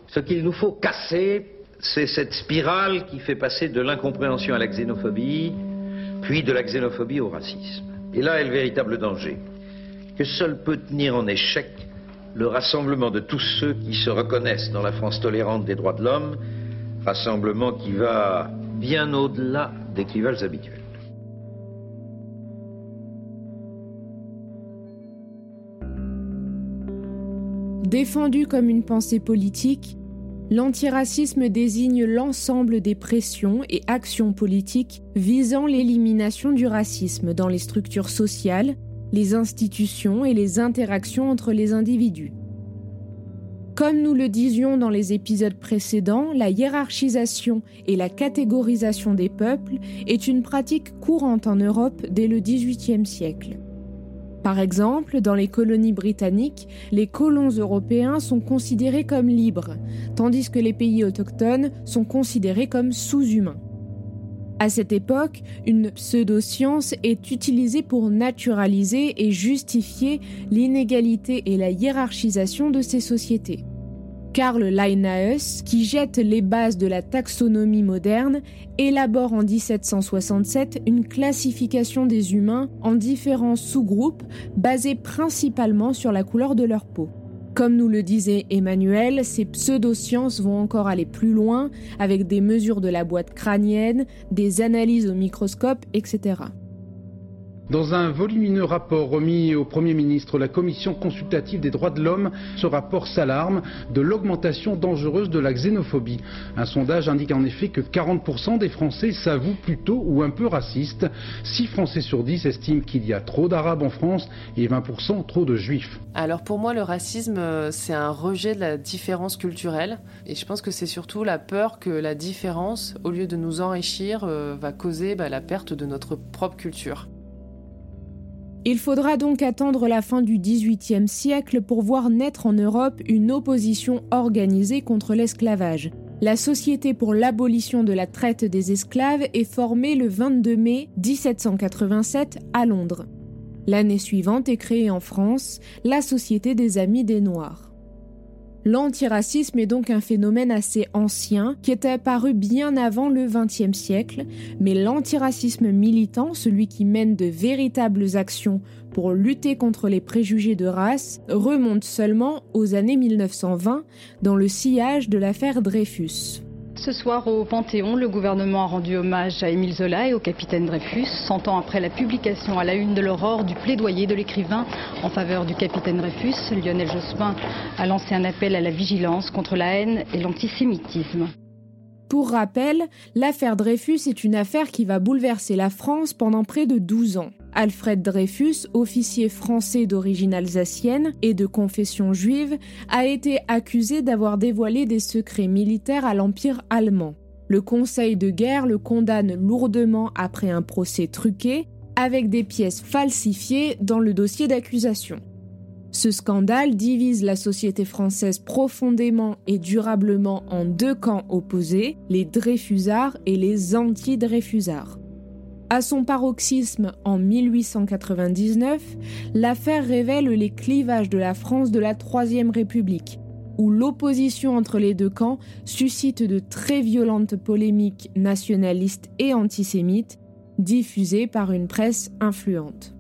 Ce qu'il nous faut casser, c'est cette spirale qui fait passer de l'incompréhension à la xénophobie, puis de la xénophobie au racisme. Et là est le véritable danger, que seul peut tenir en échec le rassemblement de tous ceux qui se reconnaissent dans la France tolérante des droits de l'homme, rassemblement qui va bien au-delà des clivages habituels. Défendu comme une pensée politique, l'antiracisme désigne l'ensemble des pressions et actions politiques visant l'élimination du racisme dans les structures sociales, les institutions et les interactions entre les individus. Comme nous le disions dans les épisodes précédents, la hiérarchisation et la catégorisation des peuples est une pratique courante en Europe dès le XVIIIe siècle. Par exemple, dans les colonies britanniques, les colons européens sont considérés comme libres, tandis que les pays autochtones sont considérés comme sous-humains. À cette époque, une pseudo-science est utilisée pour naturaliser et justifier l'inégalité et la hiérarchisation de ces sociétés. Karl Linnaeus, qui jette les bases de la taxonomie moderne, élabore en 1767 une classification des humains en différents sous-groupes basés principalement sur la couleur de leur peau. Comme nous le disait Emmanuel, ces pseudosciences vont encore aller plus loin avec des mesures de la boîte crânienne, des analyses au microscope, etc. Dans un volumineux rapport remis au Premier ministre, la Commission consultative des droits de l'homme, ce rapport s'alarme de l'augmentation dangereuse de la xénophobie. Un sondage indique en effet que 40% des Français s'avouent plutôt ou un peu racistes. 6 Français sur 10 estiment qu'il y a trop d'Arabes en France et 20% trop de Juifs. Alors pour moi, le racisme, euh, c'est un rejet de la différence culturelle. Et je pense que c'est surtout la peur que la différence, au lieu de nous enrichir, euh, va causer bah, la perte de notre propre culture. Il faudra donc attendre la fin du XVIIIe siècle pour voir naître en Europe une opposition organisée contre l'esclavage. La Société pour l'abolition de la traite des esclaves est formée le 22 mai 1787 à Londres. L'année suivante est créée en France la Société des Amis des Noirs. L'antiracisme est donc un phénomène assez ancien qui était apparu bien avant le XXe siècle, mais l'antiracisme militant, celui qui mène de véritables actions pour lutter contre les préjugés de race, remonte seulement aux années 1920 dans le sillage de l'affaire Dreyfus. Ce soir au Panthéon, le gouvernement a rendu hommage à Émile Zola et au capitaine Dreyfus, cent ans après la publication à la une de l'Aurore du plaidoyer de l'écrivain en faveur du capitaine Dreyfus. Lionel Jospin a lancé un appel à la vigilance contre la haine et l'antisémitisme. Pour rappel, l'affaire Dreyfus est une affaire qui va bouleverser la France pendant près de 12 ans. Alfred Dreyfus, officier français d'origine alsacienne et de confession juive, a été accusé d'avoir dévoilé des secrets militaires à l'Empire allemand. Le Conseil de guerre le condamne lourdement après un procès truqué, avec des pièces falsifiées dans le dossier d'accusation. Ce scandale divise la société française profondément et durablement en deux camps opposés, les Dreyfusards et les anti-Dreyfusards. À son paroxysme en 1899, l'affaire révèle les clivages de la France de la Troisième République, où l'opposition entre les deux camps suscite de très violentes polémiques nationalistes et antisémites, diffusées par une presse influente.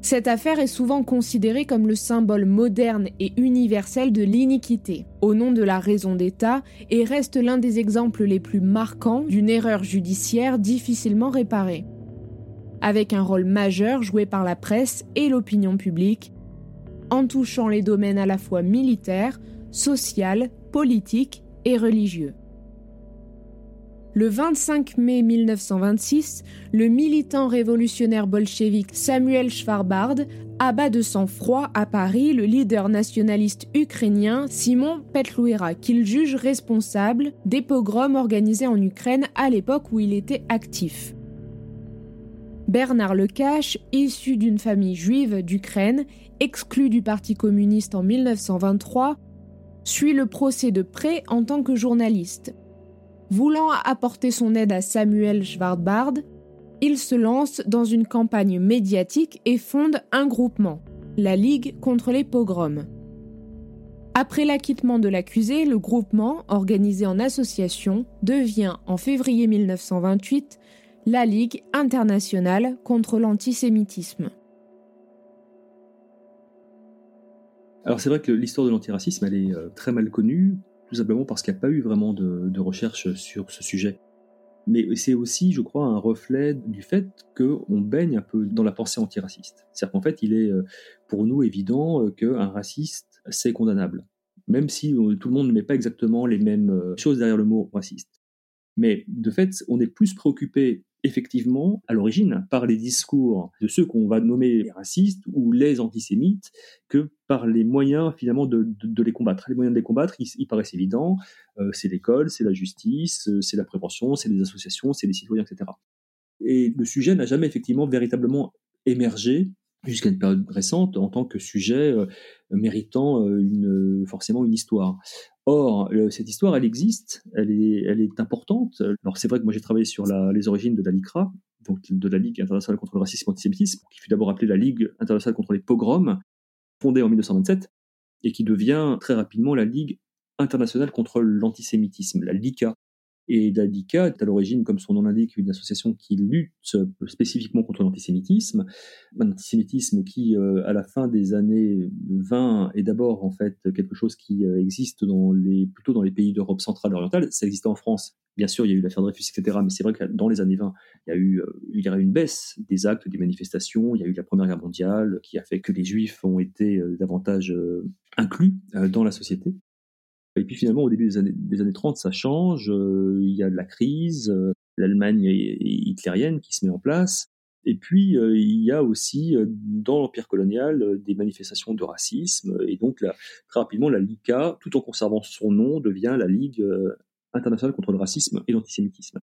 Cette affaire est souvent considérée comme le symbole moderne et universel de l'iniquité, au nom de la raison d'État, et reste l'un des exemples les plus marquants d'une erreur judiciaire difficilement réparée. Avec un rôle majeur joué par la presse et l'opinion publique, en touchant les domaines à la fois militaires, social, politique et religieux. Le 25 mai 1926, le militant révolutionnaire bolchevique Samuel Schwarbard abat de sang-froid à Paris le leader nationaliste ukrainien Simon Petlouera, qu'il juge responsable des pogroms organisés en Ukraine à l'époque où il était actif. Bernard Lecache, issu d'une famille juive d'Ukraine, exclu du Parti communiste en 1923, suit le procès de près en tant que journaliste. Voulant apporter son aide à Samuel Schwartbard, il se lance dans une campagne médiatique et fonde un groupement, la Ligue contre les pogroms. Après l'acquittement de l'accusé, le groupement, organisé en association, devient en février 1928 la Ligue internationale contre l'antisémitisme. Alors c'est vrai que l'histoire de l'antiracisme, elle est euh, très mal connue tout simplement parce qu'il n'y a pas eu vraiment de, recherche sur ce sujet. Mais c'est aussi, je crois, un reflet du fait qu'on baigne un peu dans la pensée antiraciste. C'est-à-dire qu'en fait, il est euh, pour nous évident euh, qu'un raciste, c'est condamnable. Même si euh, tout le monde ne met pas exactement les mêmes choses derrière le mot raciste. Mais de fait, on est plus préoccupé effectivement, à l'origine, par les discours de ceux qu'on va nommer les racistes ou les antisémites, que par les moyens finalement de, les combattre. Les moyens de les combattre, ils, paraissent évidents. Euh, c'est l'école, c'est la justice, euh, c'est la prévention, c'est les associations, c'est les citoyens, etc. Et le sujet n'a jamais effectivement véritablement émergé jusqu'à une période récente en tant que sujet euh, méritant une, forcément une histoire. Or, cette histoire, elle existe, elle est, elle est importante. Alors, c'est vrai que moi, j'ai travaillé sur les origines de la LICRA, donc de la Ligue internationale contre le racisme et l'antisémitisme, qui fut d'abord appelée la Ligue internationale contre les pogroms, fondée en 1927, et qui devient très rapidement la Ligue internationale contre l'antisémitisme, la LICA. Et la LICA est à l'origine, comme son nom l'indique, une association qui lutte spécifiquement contre l'antisémitisme. Un antisémitisme qui, euh, à la fin des années 20, est d'abord en fait quelque chose qui euh, existe dans les, plutôt dans les pays d'Europe centrale et orientale. Ça existait en France. Bien sûr, il y a eu l'affaire Dreyfus, etc. Mais c'est vrai que dans les années 20, il y a eu, euh, il y a eu une baisse des actes, des manifestations. Il y a eu la Première Guerre mondiale qui a fait que les Juifs ont été davantage inclus dans la société. Et puis finalement, au début des années, des années 30, ça change. Euh, il y a de la crise, euh, l'Allemagne hitlérienne qui se met en place. Et puis, euh, il y a aussi dans l'Empire colonial des manifestations de racisme. Et donc, très rapidement, la LICA, tout en conservant son nom, devient la Ligue internationale contre le racisme et l'antisémitisme.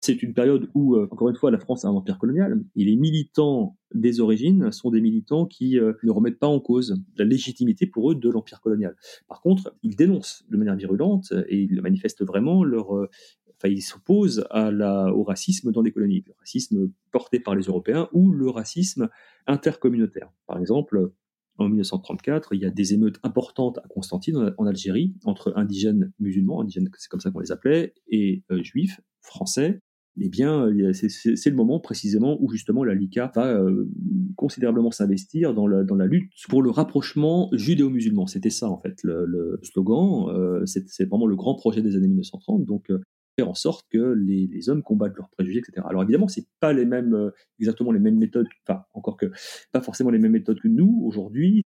C'est une période où, euh, encore une fois, la France a un empire colonial, et les militants des origines sont des militants qui euh, ne remettent pas en cause la légitimité pour eux de l'empire colonial. Par contre, ils dénoncent de manière virulente et ils manifestent vraiment leur, euh, enfin, ils s'opposent au racisme dans les colonies, le racisme porté par les Européens ou le racisme intercommunautaire. Par exemple, en 1934, il y a des émeutes importantes à Constantine, en Algérie, entre indigènes musulmans, indigènes, c'est comme ça qu'on les appelait, et juifs, français, eh bien, c'est le moment précisément où justement la LICA va euh, considérablement s'investir dans la, lutte pour le rapprochement judéo-musulman. C'était ça en fait le, slogan. Euh, c'est vraiment le grand projet des années 1930. Donc euh, faire en sorte que les, les, hommes combattent leurs préjugés, etc. Alors évidemment, c'est pas les mêmes, exactement les mêmes méthodes, enfin encore que pas forcément les mêmes méthodes que nous aujourd'hui.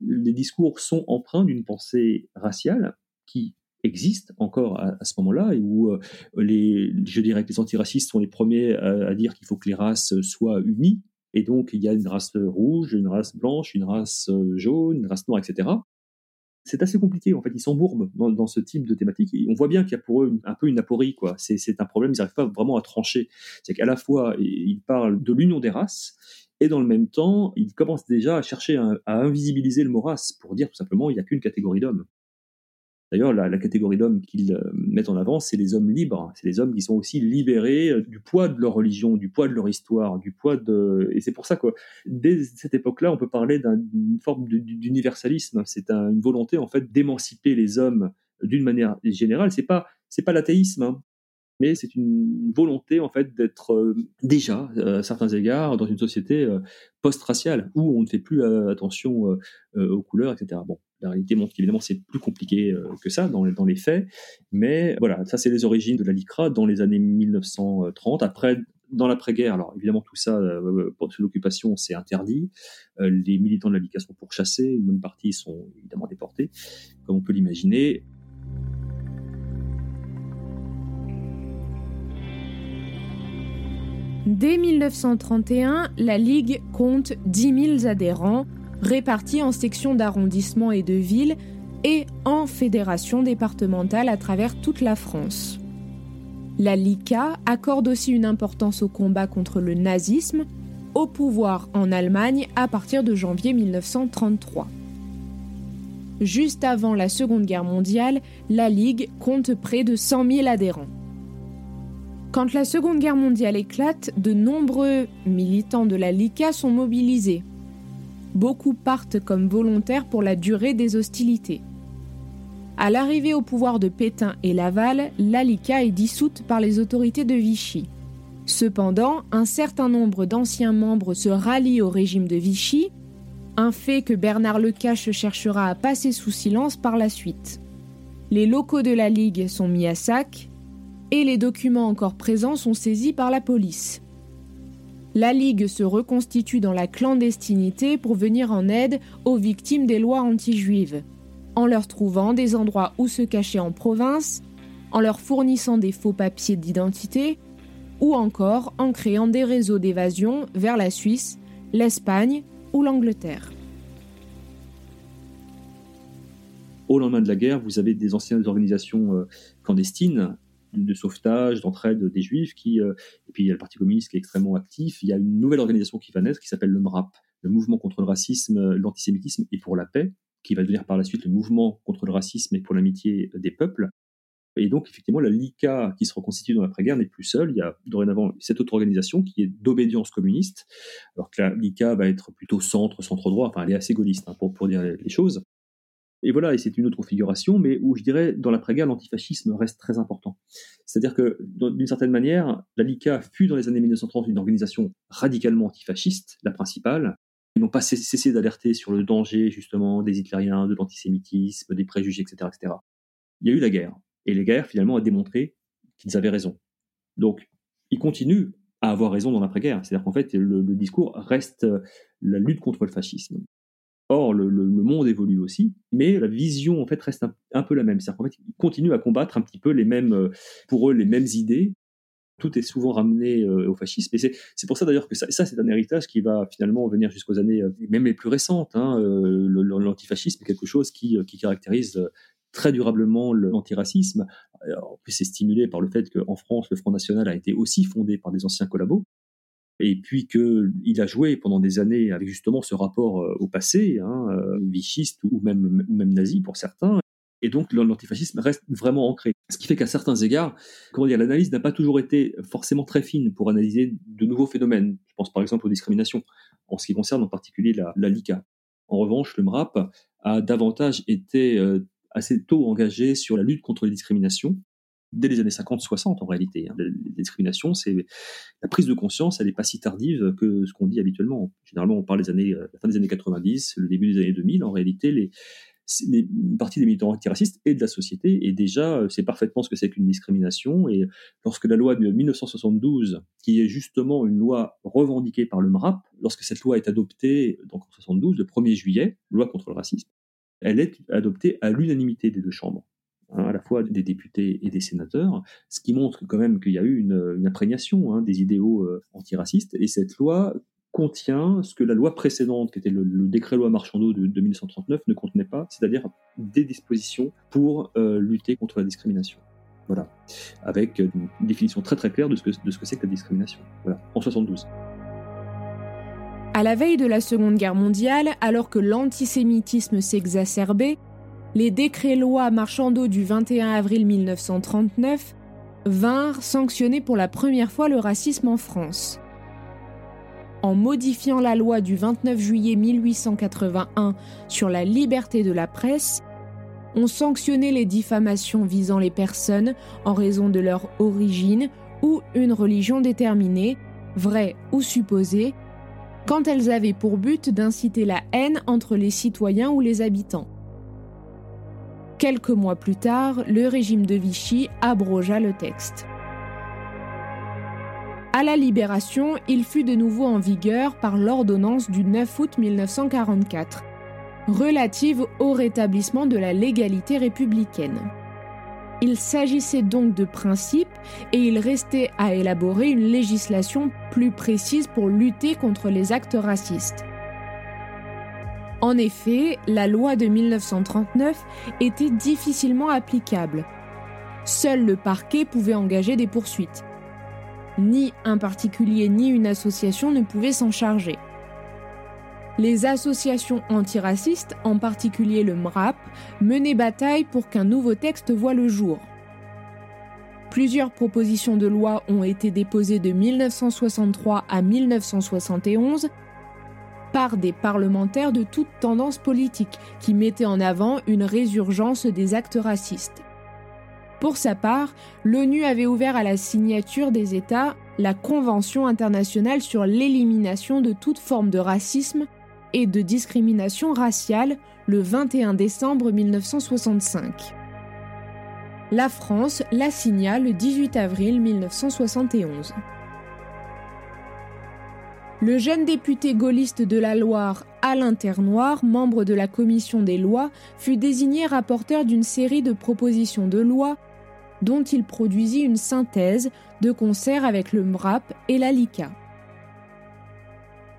Les discours sont empreints d'une pensée raciale qui existe encore à, ce moment-là et où euh, les, je dirais que les antiracistes sont les premiers à, dire qu'il faut que les races soient unies. Et donc, il y a une race rouge, une race blanche, une race euh, jaune, une race noire, etc. C'est assez compliqué, en fait. Ils s'embourbent dans, ce type de thématique. on voit bien qu'il y a pour eux un peu une aporie, quoi. C'est un problème, ils n'arrivent pas vraiment à trancher. C'est qu'à la fois, ils parlent de l'union des races, et dans le même temps, ils commencent déjà à chercher à, à invisibiliser le mot race pour dire tout simplement il n'y a qu'une catégorie d'hommes. D'ailleurs, la, catégorie d'hommes qu'ils euh, mettent en avant, c'est les hommes libres. C'est les hommes qui sont aussi libérés euh, du poids de leur religion, du poids de leur histoire, du poids de. Et c'est pour ça que dès cette époque-là, on peut parler d'une forme d'universalisme. C'est une volonté en fait d'émanciper les hommes d'une manière générale. C'est pas c'est pas l'athéisme. Hein mais c'est une volonté en fait d'être euh, déjà à certains égards dans une société euh, post-raciale où on ne fait plus euh, attention aux couleurs, etc. Bon, la réalité montre qu'évidemment c'est plus compliqué que ça dans dans les faits, mais voilà, ça c'est les origines de la LICRA dans les années 1930. Après, dans l'après-guerre, alors évidemment tout ça, pour l'occupation, c'est interdit. les militants de la LICRA sont pourchassés, une bonne partie sont évidemment déportés, comme on peut l'imaginer. Dès 1931, la Ligue compte 10 000 adhérents, répartis en sections d'arrondissement et de villes et en fédérations départementales à travers toute la France. La LICA accorde aussi une importance au combat contre le nazisme, au pouvoir en Allemagne à partir de janvier 1933. Juste avant la Seconde Guerre mondiale, la Ligue compte près de 100 000 adhérents. Quand la Seconde Guerre mondiale éclate, de nombreux militants de la LICA sont mobilisés. Beaucoup partent comme volontaires pour la durée des hostilités. À l'arrivée au pouvoir de Pétain et Laval, la LICA est dissoute par les autorités de Vichy. Cependant, un certain nombre d'anciens membres se rallient au régime de Vichy, un fait que Bernard Lecache cherchera à passer sous silence par la suite. Les locaux de la Ligue sont mis à sac, et les documents encore présents sont saisis par la police. La Ligue se reconstitue dans la clandestinité pour venir en aide aux victimes des lois anti-juives, en leur trouvant des endroits où se cacher en province, en leur fournissant des faux papiers d'identité, ou encore en créant des réseaux d'évasion vers la Suisse, l'Espagne ou l'Angleterre. Au lendemain de la guerre, vous avez des anciennes organisations euh, clandestines de sauvetage, d'entraide des juifs, qui, euh, et puis il y a le Parti communiste qui est extrêmement actif. Il y a une nouvelle organisation qui va naître qui s'appelle le MRAP, le Mouvement contre le racisme, l'antisémitisme et pour la paix, qui va devenir par la suite le Mouvement contre le racisme et pour l'amitié des peuples. Et donc, effectivement, la LICA qui se reconstitue dans l'après-guerre n'est plus seule. Il y a dorénavant cette autre organisation qui est d'obédience communiste, alors que la LICA va être plutôt centre, centre-droit, enfin, elle est assez gaulliste, hein, pour, pour dire les choses. Et voilà, et c'est une autre configuration, mais où je dirais, dans l'après-guerre, l'antifascisme reste très important. C'est-à-dire que, d'une certaine manière, la LICA fut dans les années 1930 une organisation radicalement antifasciste, la principale. Ils n'ont pas cessé d'alerter sur le danger, justement, des hitlériens, de l'antisémitisme, des préjugés, etc., etc. Il y a eu la guerre. Et la guerre, finalement, a démontré qu'ils avaient raison. Donc, ils continuent à avoir raison dans l'après-guerre. C'est-à-dire qu'en fait, le, discours reste euh, la lutte contre le fascisme. Or, le, monde évolue aussi, mais la vision en fait reste un, peu la même. C'est-à-dire qu'en fait, ils continuent à combattre un petit peu les mêmes, euh, pour eux, les mêmes idées. Tout est souvent ramené euh, au fascisme. Et c'est pour ça d'ailleurs que ça, c'est un héritage qui va finalement venir jusqu'aux années, même les plus récentes. Hein, L'antifascisme est quelque chose qui, qui caractérise très durablement l'antiracisme. En plus, c'est stimulé par le fait qu'en France, le Front National a été aussi fondé par des anciens collabos, et puis qu'il a joué pendant des années avec justement ce rapport euh, au passé, hein, euh, vichiste ou même, ou même nazi pour certains. Et donc l'antifascisme reste vraiment ancré. Ce qui fait qu'à certains égards, comment dire, l'analyse n'a pas toujours été forcément très fine pour analyser de nouveaux phénomènes. Je pense par exemple aux discriminations, en ce qui concerne en particulier la, la LICA. En revanche, le MRAP a davantage été euh, assez tôt engagé sur la lutte contre les discriminations, dès les années 50-60 en réalité. Hein. Les discriminations, c'est la prise de conscience, elle n'est pas si tardive que ce qu'on dit habituellement. Généralement, on parle des années, la fin des années 90, le début des années 2000. En réalité, les, une partie des militants antiracistes et de la société et déjà c'est parfaitement ce que c'est qu'une discrimination et lorsque la loi de 1972 qui est justement une loi revendiquée par le MRAP lorsque cette loi est adoptée donc en 72 le 1er juillet loi contre le racisme elle est adoptée à l'unanimité des deux chambres, à la fois des députés et des sénateurs, ce qui montre quand même qu'il y a eu une, imprégnation hein, des idéaux euh, antiracistes, et cette loi contient ce que la loi précédente, qui était le, décret loi Marchandeau de, 1939, ne contenait pas, c'est-à-dire des dispositions pour euh, lutter contre la discrimination. Voilà, avec une définition très très claire de ce que de ce que c'est que la discrimination. Voilà, en 72. À la veille de la Seconde Guerre mondiale, alors que l'antisémitisme s'exacerbait, les décrets-lois marchandeaux du 21 avril 1939 vinrent sanctionner pour la première fois le racisme en France. En modifiant la loi du 29 juillet 1881 sur la liberté de la presse, on sanctionnait les diffamations visant les personnes en raison de leur origine ou une religion déterminée, vraie ou supposée, quand elles avaient pour but d'inciter la haine entre les citoyens ou les habitants. Quelques mois plus tard, le régime de Vichy abrogea le texte. À la Libération, il fut de nouveau en vigueur par l'ordonnance du 9 août 1944, relative au rétablissement de la légalité républicaine. Il s'agissait donc de principes et il restait à élaborer une législation plus précise pour lutter contre les actes racistes. En effet, la loi de 1939 était difficilement applicable. Seul le parquet pouvait engager des poursuites. Ni un particulier ni une association ne pouvaient s'en charger. Les associations antiracistes, en particulier le MRAP, menaient bataille pour qu'un nouveau texte voie le jour. Plusieurs propositions de loi ont été déposées de 1963 à 1971 par des parlementaires de toute tendance politique qui mettaient en avant une résurgence des actes racistes. Pour sa part, l'ONU avait ouvert à la signature des États la Convention internationale sur l'élimination de toute forme de racisme et de discrimination raciale le 21 décembre 1965. La France la signa le 18 avril 1971. Le jeune député gaulliste de la Loire, Alain Ternoir, membre de la commission des lois, fut désigné rapporteur d'une série de propositions de loi dont il produisit une synthèse de concert avec le MRAP et la LICA.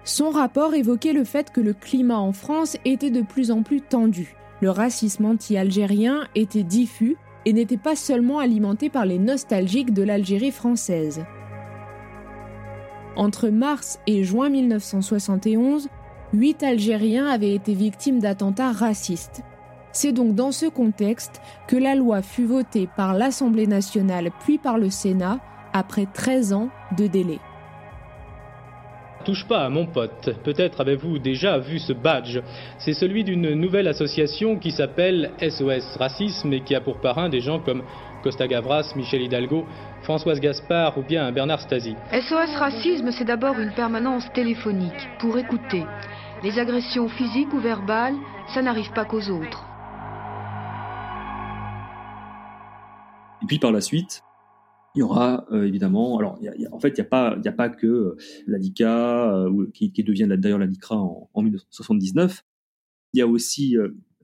Son rapport évoquait le fait que le climat en France était de plus en plus tendu. Le racisme anti-algérien était diffus et n'était pas seulement alimenté par les nostalgiques de l'Algérie française. Entre mars et juin 1971, huit Algériens avaient été victimes d'attentats racistes. C'est donc dans ce contexte que la loi fut votée par l'Assemblée nationale puis par le Sénat après 13 ans de délai touche pas à mon pote. Peut-être avez-vous déjà vu ce badge. C'est celui d'une nouvelle association qui s'appelle SOS Racisme et qui a pour parrain des gens comme Costa Gavras, Michel Hidalgo, Françoise Gaspard ou bien Bernard Stasi. SOS Racisme, c'est d'abord une permanence téléphonique pour écouter. Les agressions physiques ou verbales, ça n'arrive pas qu'aux autres. Et puis par la suite, il y aura euh, évidemment, alors y a, en fait, il n'y a, pas, y a pas que euh, l'ADICA, euh, qui, qui, devient d'ailleurs l'ADICRA en, en, 1979. Il y a aussi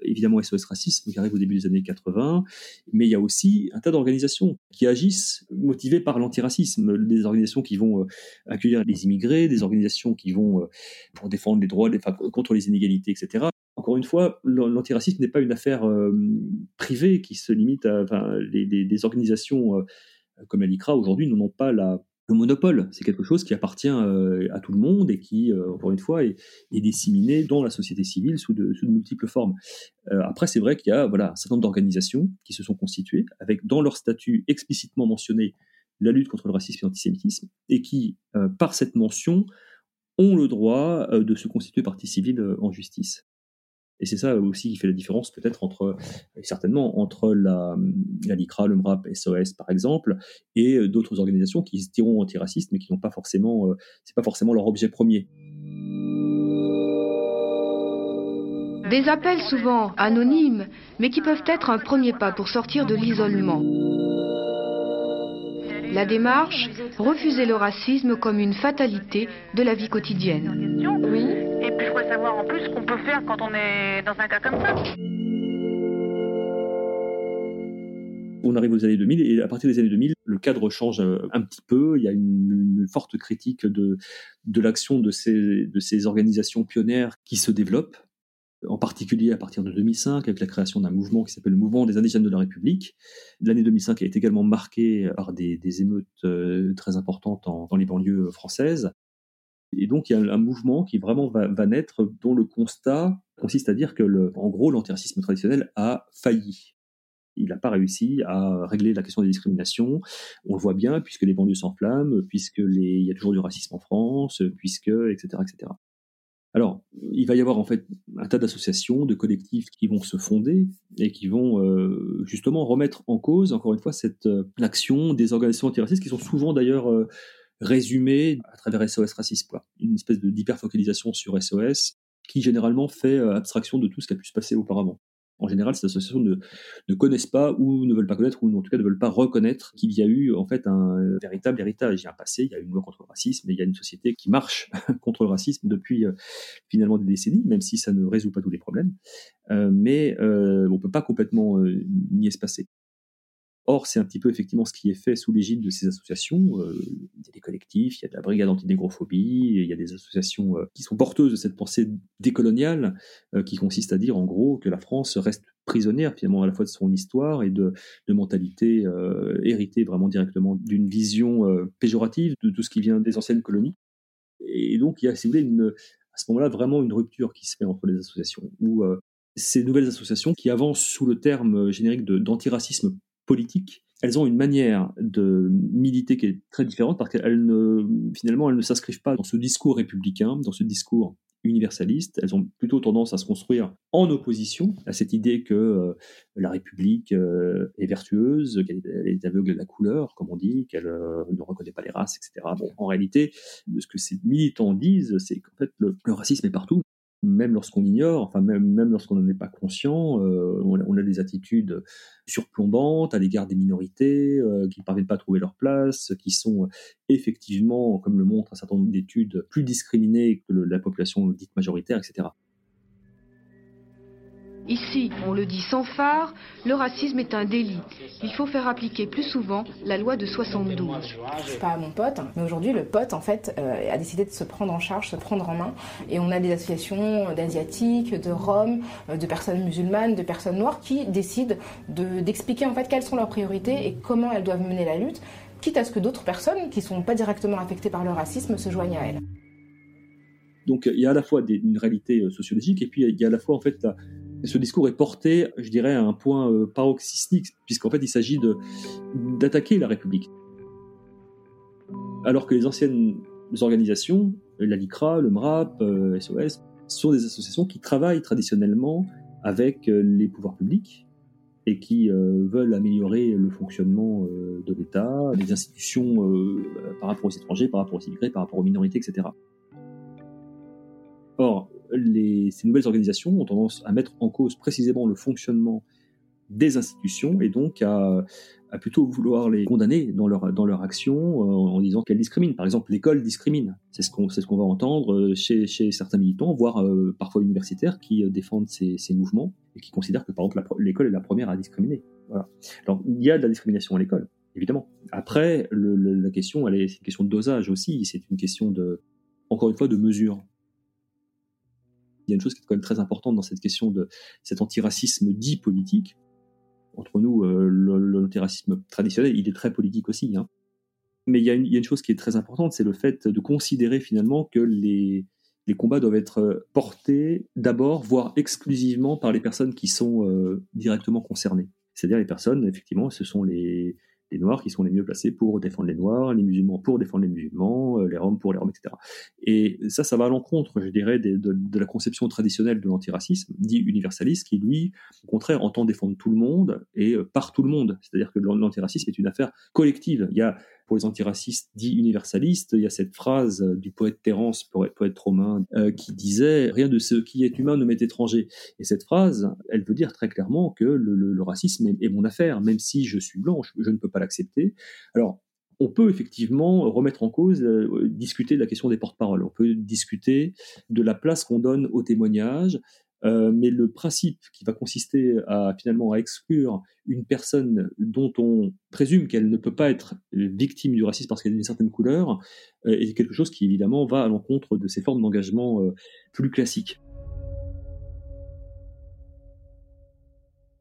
évidemment SOS Racisme qui arrive au début des années 80, mais il y a aussi un tas d'organisations qui agissent motivées par l'antiracisme, des organisations qui vont accueillir les immigrés, des organisations qui vont pour défendre les droits, contre les inégalités, etc. Encore une fois, l'antiracisme n'est pas une affaire privée qui se limite à enfin, les organisations comme l'ICRA aujourd'hui n'en ont pas la, le monopole. C'est quelque chose qui appartient euh, à tout le monde et qui, euh, encore une fois, est, disséminé dans la société civile sous de, sous de multiples formes. Euh, après, c'est vrai qu'il y a voilà, un certain nombre d'organisations qui se sont constituées avec dans leur statut explicitement mentionné la lutte contre le racisme et l'antisémitisme et qui, par cette mention, ont le droit de se constituer partie civile en justice. Et c'est ça aussi qui fait la différence peut-être entre, certainement, entre la, la LICRA, le MRAP, SOS par exemple, et euh, d'autres organisations qui se diront antiracistes, mais qui n'ont pas forcément, euh, c'est pas forcément leur objet premier. Des appels souvent anonymes, mais qui peuvent être un premier pas pour sortir de l'isolement. La démarche, refuser le racisme comme une fatalité de la vie quotidienne. Oui. Et puis je voudrais savoir en plus ce qu'on peut faire quand on est dans un cas comme ça. On arrive aux années 2000 et à partir des années 2000, le cadre change euh, un petit peu. Il y a une, forte critique de, de l'action de ces, de ces organisations pionnières qui se développent, en particulier à partir de 2005 avec la création d'un mouvement qui s'appelle le Mouvement des indigènes de la République. L'année 2005 a été également marquée par des, des émeutes euh, très importantes dans les banlieues françaises. Et donc, il y a un mouvement qui vraiment va, naître, dont le constat consiste à dire que, en gros, l'antiracisme traditionnel a failli. Il n'a pas réussi à régler la question des discriminations. On le voit bien, puisque les banlieues s'enflamment, puisque il y a toujours du racisme en France, puisque, etc., etc. Alors, il va y avoir en fait un tas d'associations, de collectifs qui vont se fonder et qui vont euh, justement remettre en cause, encore une fois, cette euh, l'action des organisations antiracistes qui sont souvent d'ailleurs euh, résumé à travers SOS Racisme, quoi. Une espèce d'hyperfocalisation sur SOS qui généralement fait euh, abstraction de tout ce qui a pu se passer auparavant. En général, ces associations ne, ne connaissent pas ou ne veulent pas connaître ou en tout cas ne veulent pas reconnaître qu'il y a eu en fait un véritable héritage. Il y a un passé, il y a une loi contre le racisme et il y a une société qui marche contre le racisme depuis euh, finalement des décennies, même si ça ne résout pas tous les problèmes. Euh, mais euh, on peut pas complètement euh, nier ce passé. Or, c'est un petit peu effectivement ce qui est fait sous l'égide de ces associations. Euh, il y a des collectifs, il y a de la brigade antinégrophobie, il y a des associations euh, qui sont porteuses de cette pensée décoloniale euh, qui consiste à dire en gros que la France reste prisonnière finalement à la fois de son histoire et de, de mentalité euh, héritée vraiment directement d'une vision péjorative de tout ce qui vient des anciennes colonies. Et donc, il y a, si vous voulez, à ce moment-là, vraiment une rupture qui se fait entre les associations, où ces nouvelles associations qui avancent sous le terme générique d'antiracisme politiques, elles ont une manière de militer qui est très différente parce qu'elles ne, finalement, elles ne s'inscrivent pas dans ce discours républicain, dans ce discours universaliste. Elles ont plutôt tendance à se construire en opposition à cette idée que euh, la République euh, est vertueuse, qu'elle est aveugle à la couleur, comme on dit, qu'elle euh, ne reconnaît pas les races, etc. Bon, en réalité, ce que ces militants disent, c'est qu'en fait, le, le racisme est partout même lorsqu'on ignore, enfin même, lorsqu'on n'en est pas conscient, euh, on, a, des attitudes surplombantes à l'égard des minorités euh, qui ne parviennent pas à trouver leur place, qui sont effectivement, comme le montre un certain nombre d'études, plus discriminées que la population dite majoritaire, etc. Ici, on le dit sans phare, le racisme est un délit. Il faut faire appliquer plus souvent la loi de 72. Je suis pas mon pote, mais aujourd'hui le pote en fait euh, a décidé de se prendre en charge, se prendre en main. Et on a des associations d'asiatiques, de roms, euh, de personnes musulmanes, de personnes noires qui décident d'expliquer de, en fait quelles sont leurs priorités et comment elles doivent mener la lutte, quitte à ce que d'autres personnes qui sont pas directement affectées par le racisme se joignent à elles. Donc il y a à la fois des, une réalité euh, sociologique et puis il y a à la fois en fait la, ce discours est porté, je dirais, à un point euh, paroxystique, puisqu'en fait il s'agit d'attaquer la République. Alors que les anciennes organisations La LICRA, le MRAP, SOS, sont des associations qui travaillent traditionnellement avec les pouvoirs publics et qui veulent améliorer le fonctionnement de l'État, des institutions par rapport aux étrangers, par rapport aux immigrés, par rapport aux minorités, etc. Or, ces nouvelles organisations ont tendance à mettre en cause précisément le fonctionnement des institutions et donc à, plutôt vouloir les condamner dans leur, dans leur action euh, en disant qu'elles discriminent. Par exemple, l'école discrimine. C'est ce qu'on ce qu'on va entendre euh, chez, chez certains militants, voire euh, parfois universitaires, qui défendent ces, ces, mouvements et qui considèrent que, par exemple, l'école est la première à discriminer. Voilà. Alors, il y a de la discrimination à l'école, évidemment. Après, la question, elle est, c'est une question de dosage aussi. C'est une question de, encore une fois, de mesure. Il y a une chose qui est quand même très importante dans cette question de cet antiracisme dit politique, entre nous, euh, l'antiracisme traditionnel, il est très politique aussi. Hein. Mais il y, a une, chose qui est très importante, c'est le fait de considérer finalement que les, les combats doivent être portés d'abord, voire exclusivement par les personnes qui sont euh, directement concernées. C'est-à-dire les personnes, effectivement, ce sont les, les Noirs qui sont les mieux placés pour défendre les Noirs, les musulmans pour défendre les musulmans, euh, les Roms pour les Roms, etc. Et ça, ça va à l'encontre, je dirais, de, de, la conception traditionnelle de l'antiracisme, dit universaliste, qui lui, au contraire, entend défendre tout le monde et euh, par tout le monde. C'est-à-dire que l'antiracisme est une affaire collective. Il y a pour les antiracistes dits universalistes, il y a cette phrase du poète Terence, poète romain, euh, qui disait Rien de ce qui est humain ne m'est étranger. Et cette phrase, elle veut dire très clairement que le, racisme est, mon affaire, même si je suis blanche, je ne peux pas l'accepter. Alors, on peut effectivement remettre en cause, euh, discuter de la question des porte-paroles. On peut discuter de la place qu'on donne au témoignage, euh, mais le principe qui va consister à finalement à exclure une personne dont on présume qu'elle ne peut pas être victime du racisme parce qu'elle a une certaine couleur euh, est quelque chose qui évidemment va à l'encontre de ces formes d'engagement euh, plus classiques.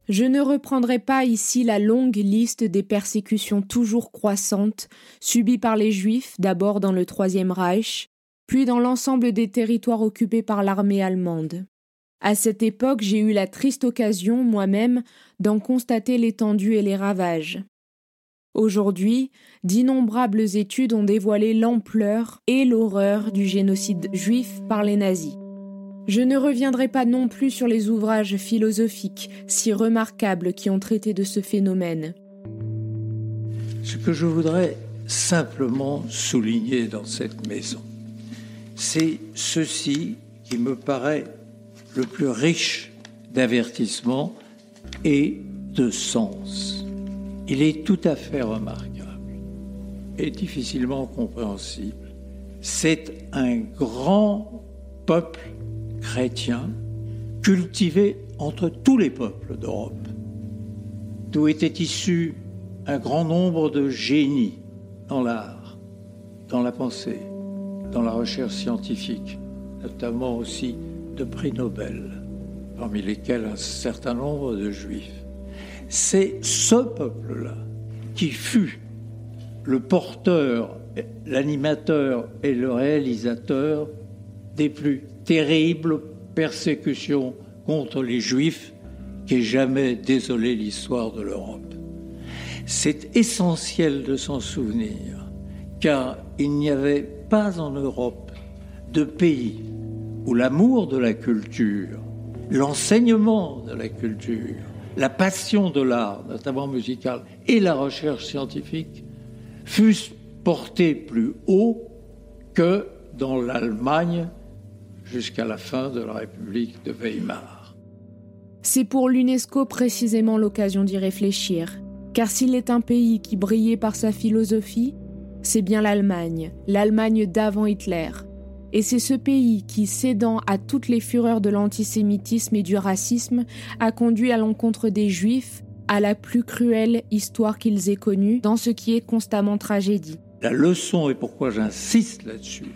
Je ne reprendrai pas ici la longue liste des persécutions toujours croissantes subies par les Juifs, d'abord dans le Troisième Reich, puis dans l'ensemble des territoires occupés par l'armée allemande. À cette époque, j'ai eu la triste occasion, moi-même, d'en constater l'étendue et les ravages. Aujourd'hui, d'innombrables études ont dévoilé l'ampleur et l'horreur du génocide juif par les nazis. Je ne reviendrai pas non plus sur les ouvrages philosophiques si remarquables qui ont traité de ce phénomène. Ce que je voudrais simplement souligner dans cette maison, c'est ceci qui me paraît le plus riche d'avertissement et de sens. Il est tout à fait remarquable et difficilement compréhensible. C'est un grand peuple chrétien cultivé entre tous les peuples d'Europe, d'où était issu un grand nombre de génies dans l'art, dans la pensée, dans la recherche scientifique, notamment aussi de prix Nobel, parmi lesquels un certain nombre de juifs. C'est ce peuple-là qui fut le porteur, l'animateur et le réalisateur des plus terribles persécutions contre les juifs qu'ait jamais désolé l'histoire de l'Europe. C'est essentiel de s'en souvenir, car il n'y avait pas en Europe de pays où l'amour de la culture, l'enseignement de la culture, la passion de l'art, notamment musical, et la recherche scientifique fussent portés plus haut que dans l'Allemagne jusqu'à la fin de la République de Weimar. C'est pour l'UNESCO précisément l'occasion d'y réfléchir, car s'il est un pays qui brillait par sa philosophie, c'est bien l'Allemagne, l'Allemagne d'avant Hitler, et c'est ce pays qui, cédant à toutes les fureurs de l'antisémitisme et du racisme, a conduit à l'encontre des Juifs à la plus cruelle histoire qu'ils aient connue dans ce qui est constamment tragédie. La leçon, et pourquoi j'insiste là-dessus,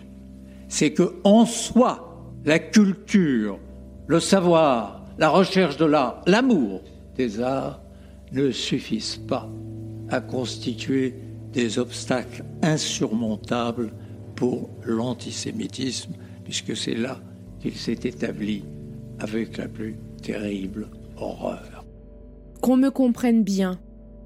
c'est que en soi, la culture, le savoir, la recherche de l'art, l'amour des arts ne suffisent pas à constituer des obstacles insurmontables pour l'antisémitisme, puisque c'est là qu'il s'est établi avec la plus terrible horreur. Qu'on me comprenne bien,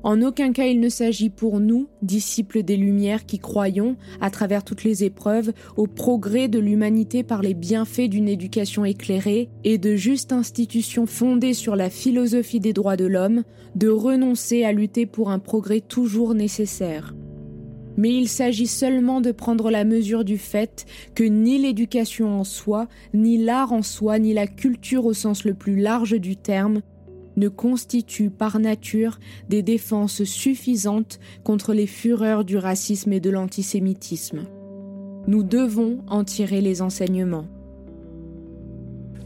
En aucun cas il ne s'agit pour nous, disciples des Lumières qui croyons, à travers toutes les épreuves, au progrès de l'humanité par les bienfaits d'une éducation éclairée et de justes institutions fondées sur la philosophie des droits de l'homme, de renoncer à lutter pour un progrès toujours nécessaire. Mais il s'agit seulement de prendre la mesure du fait que ni l'éducation en soi, ni l'art en soi, ni la culture au sens le plus large du terme ne constituent par nature des défenses suffisantes contre les fureurs du racisme et de l'antisémitisme. Nous devons en tirer les enseignements.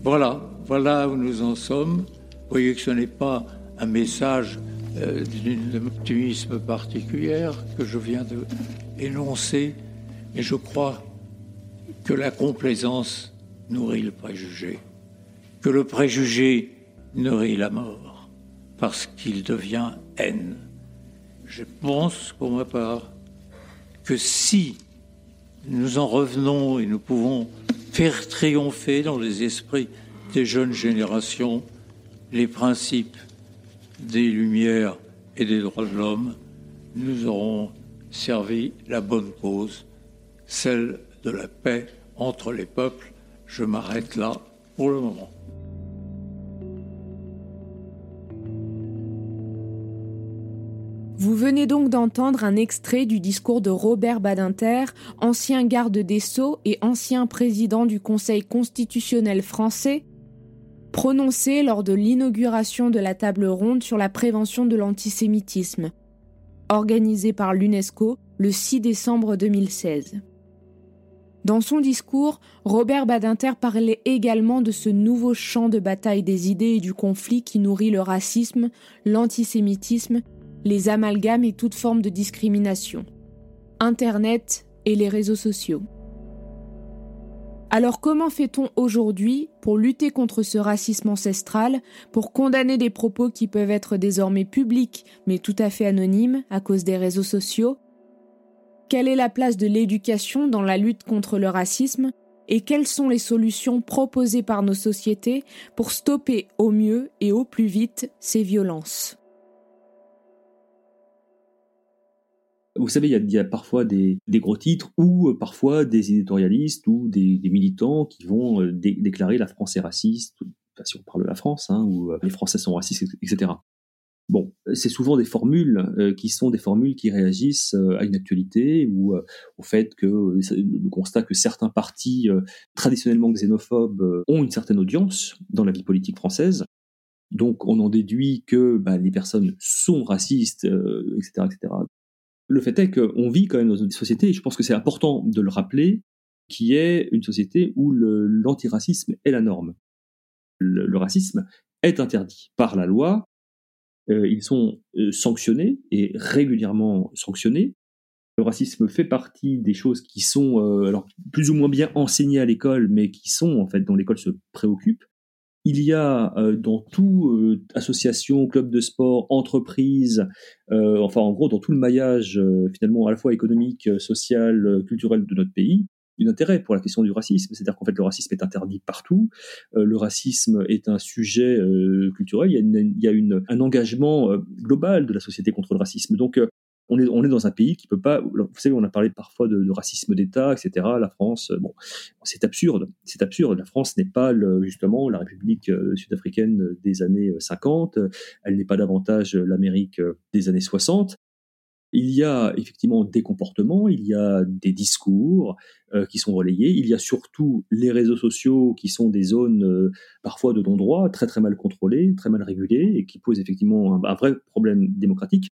Voilà, voilà où nous en sommes. Voyez que ce n'est pas un message euh, d'un optimisme particulier que je viens de énoncer, mais je crois que la complaisance nourrit le préjugé, que le préjugé nourrit la mort, parce qu'il devient haine. Je pense, pour ma part, que si nous en revenons et nous pouvons faire triompher dans les esprits des jeunes générations les principes des Lumières et des droits de l'homme, nous aurons servi la bonne cause, celle de la paix entre les peuples. Je m'arrête là pour le moment. Vous venez donc d'entendre un extrait du discours de Robert Badinter, ancien garde des Sceaux et ancien président du Conseil constitutionnel français, prononcé lors de l'inauguration de la table ronde sur la prévention de l'antisémitisme, organisée par l'UNESCO le 6 décembre 2016. Dans son discours, Robert Badinter parlait également de ce nouveau champ de bataille des idées et du conflit qui nourrit le racisme, l'antisémitisme les amalgames et toute forme de discrimination, Internet et les réseaux sociaux. Alors comment fait-on aujourd'hui pour lutter contre ce racisme ancestral, pour condamner des propos qui peuvent être désormais publics mais tout à fait anonymes à cause des réseaux sociaux? Quelle est la place de l'éducation dans la lutte contre le racisme? Et quelles sont les solutions proposées par nos sociétés pour stopper au mieux et au plus vite ces violences? Vous savez, il y a, parfois des, gros titres ou euh, parfois des éditorialistes ou des, militants qui vont euh, déclarer la France est raciste, si on parle de la France, hein, ou euh, les Français sont racistes, etc. Bon, c'est souvent des formules qui sont des formules qui réagissent à une actualité ou au fait que le constat que certains partis traditionnellement xénophobes ont une certaine audience dans la vie politique française. Donc on en déduit que bah, les personnes sont racistes, etc., etc. Le fait est qu'on vit quand même dans une société, et je pense que c'est important de le rappeler, qui est une société où l'antiracisme est la norme. Le, racisme est interdit par la loi, euh, ils sont euh, sanctionnés et régulièrement sanctionnés. Le racisme fait partie des choses qui sont euh, plus ou moins bien enseignées à l'école, mais qui sont en fait dont l'école se préoccupe. Il y a euh, dans tout euh, association, club de sport, entreprise, euh, enfin en gros dans tout le maillage finalement à la fois économique, social, culturel de notre pays, un intérêt pour la question du racisme. C'est-à-dire qu'en fait le racisme est interdit partout. le racisme est un sujet culturel. Il y a, un engagement global de la société contre le racisme. Donc on est, dans un pays qui peut pas. Vous savez, on a parlé parfois de, racisme d'État, etc. La France, bon, c'est absurde. C'est absurde. La France n'est pas justement la République euh, sud-africaine des années 50. Elle n'est pas davantage l'Amérique des années 60. Il y a effectivement des comportements, il y a des discours euh, qui sont relayés, il y a surtout les réseaux sociaux qui sont des zones euh, parfois de non-droit, très très mal contrôlées, très mal régulées et qui posent effectivement un vrai problème démocratique.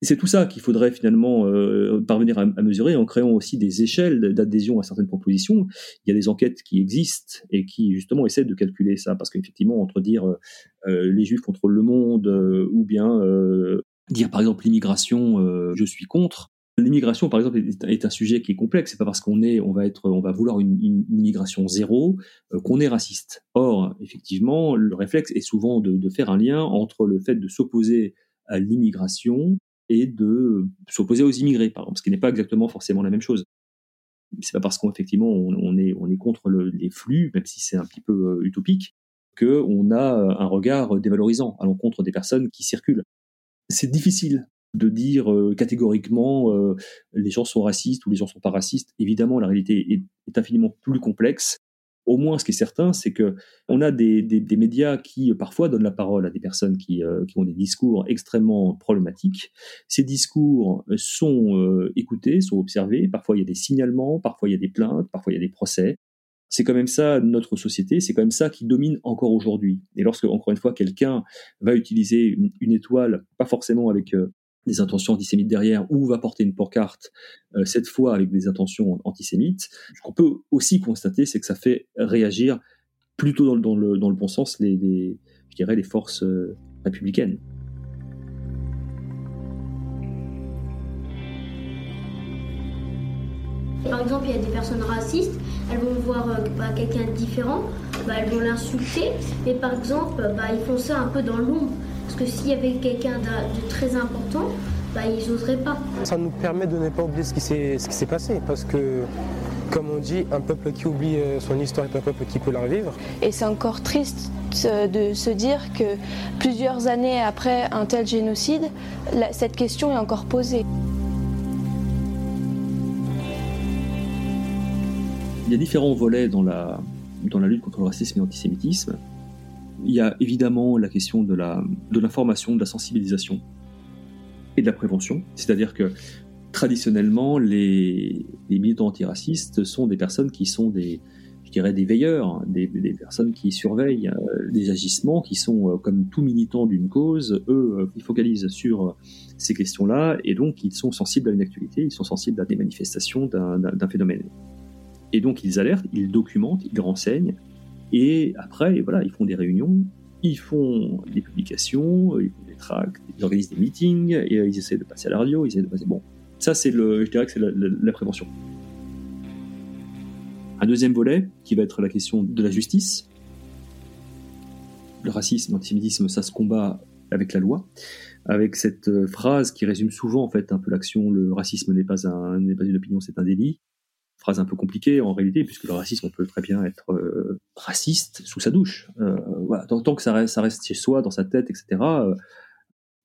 C'est tout ça qu'il faudrait finalement euh, parvenir à, mesurer en créant aussi des échelles d'adhésion à certaines propositions. Il y a des enquêtes qui existent et qui justement essaient de calculer ça, parce qu'effectivement, entre dire euh, euh, les juifs contrôlent le monde ou bien dire par exemple l'immigration, je suis contre. L'immigration, par exemple, est, un sujet qui est complexe. C'est pas parce qu'on est, on va être, on va vouloir une, immigration zéro qu'on est raciste. Or, effectivement, le réflexe est souvent de, de faire un lien entre le fait de s'opposer à l'immigration et de s'opposer aux immigrés, par exemple, ce qui n'est pas exactement forcément la même chose. C'est pas parce qu'effectivement on, on, est, on est contre les flux, même si c'est un petit peu euh, utopique, qu'on a un regard dévalorisant à l'encontre des personnes qui circulent. c'est difficile de dire euh, catégoriquement euh, les gens sont racistes ou les gens sont pas racistes. Évidemment, la réalité est infiniment plus complexe. Au moins, ce qui est certain, c'est que on a des, des, médias qui parfois donnent la parole à des personnes qui, euh, qui ont des discours extrêmement problématiques. Ces discours sont euh, écoutés, sont observés. Parfois, il y a des signalements, parfois il y a des plaintes, parfois il y a des procès. C'est quand même ça notre société, c'est quand même ça qui domine encore aujourd'hui. Et lorsque, encore une fois, quelqu'un va utiliser une, étoile, pas forcément avec euh, des intentions antisémites derrière ou va porter une pancarte, euh, cette fois avec des intentions antisémites, ce qu'on peut aussi constater, c'est que ça fait réagir plutôt dans, dans, le, dans le, bon sens les, je dirais, les forces euh, républicaines. Par exemple, il y a des personnes racistes, elles vont voir euh, bah, quelqu'un de différent, bah, elles vont l'insulter, mais par exemple, bah, ils font ça un peu dans l'ombre. Parce que s'il y avait quelqu'un de, de, très important, bah, ils n'oseraient pas. Ça nous permet de ne pas oublier ce qui s'est passé, parce que, comme on dit, un peuple qui oublie euh, son histoire est un peuple qui peut la revivre. Et c'est encore triste de se dire que plusieurs années après un tel génocide, cette question est encore posée. Il y a différents volets dans la, dans la lutte contre le racisme et l'antisémitisme. Il y a évidemment la question de la de l'information, de la sensibilisation et de la prévention. C'est-à-dire que traditionnellement, les, militants antiracistes sont des personnes qui sont des, je dirais, des veilleurs, des, des personnes qui surveillent euh, des agissements, qui sont, euh, comme tout militant d'une cause, eux, euh, ils focalisent sur ces questions-là, et donc ils sont sensibles à une actualité, ils sont sensibles à des manifestations d'un phénomène. Et donc ils alertent, ils documentent, ils renseignent, et après, voilà, ils font des réunions, ils font des publications, ils font des tracts, ils organisent des meetings, et ils essaient de passer à la radio, ils essaient de passer. Bon, ça, c'est le, je dirais que c'est la, prévention. Un deuxième volet qui va être la question de la justice. Le racisme, l'antisémitisme, ça se combat avec la loi, avec cette phrase qui résume souvent en fait un peu l'action. Le racisme n'est pas un, n'est pas une opinion, c'est un délit phrase un peu compliquée en réalité, puisque le racisme, on peut très bien être euh, raciste sous sa douche. Euh, tant, que ça reste, chez soi, dans sa tête, etc. Euh,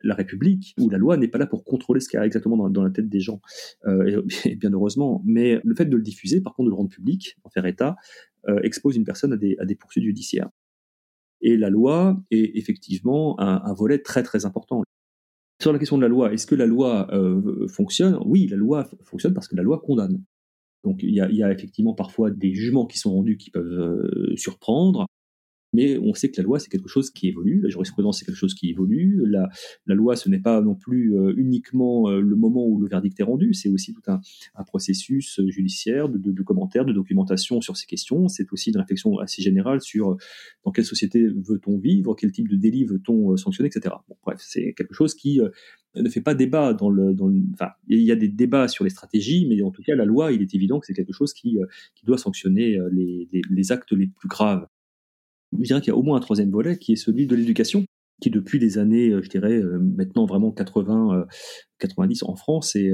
la République ou la loi n'est pas là pour contrôler ce qu'il y a exactement dans, la tête des gens, et, bien heureusement. Mais le fait de le diffuser, par contre, de le rendre public, en faire état, expose une personne à des, poursuites judiciaires. Et la loi est effectivement un, volet très très important. Sur la question de la loi, est-ce que la loi fonctionne? Oui, la loi fonctionne parce que la loi condamne. Donc il y, a, effectivement parfois des jugements qui sont rendus qui peuvent euh, surprendre, mais on sait que la loi c'est quelque chose qui évolue, la jurisprudence c'est quelque chose qui évolue, la, loi ce n'est pas non plus euh, uniquement euh, le moment où le verdict est rendu, c'est aussi tout un, processus judiciaire de, commentaires, de documentation sur ces questions, c'est aussi une réflexion assez générale sur dans quelle société veut-on vivre, quel type de délit veut-on sanctionner, etc. Bref, c'est quelque chose qui ne fait pas débat dans le, dans le, enfin, il y a des débats sur les stratégies, mais en tout cas, la loi, il est évident que c'est quelque chose qui, qui doit sanctionner les, les, les actes les plus graves. Je dirais qu'il y a au moins un troisième volet qui est celui de l'éducation, qui depuis les années, je dirais, maintenant vraiment 80, 90 en France est,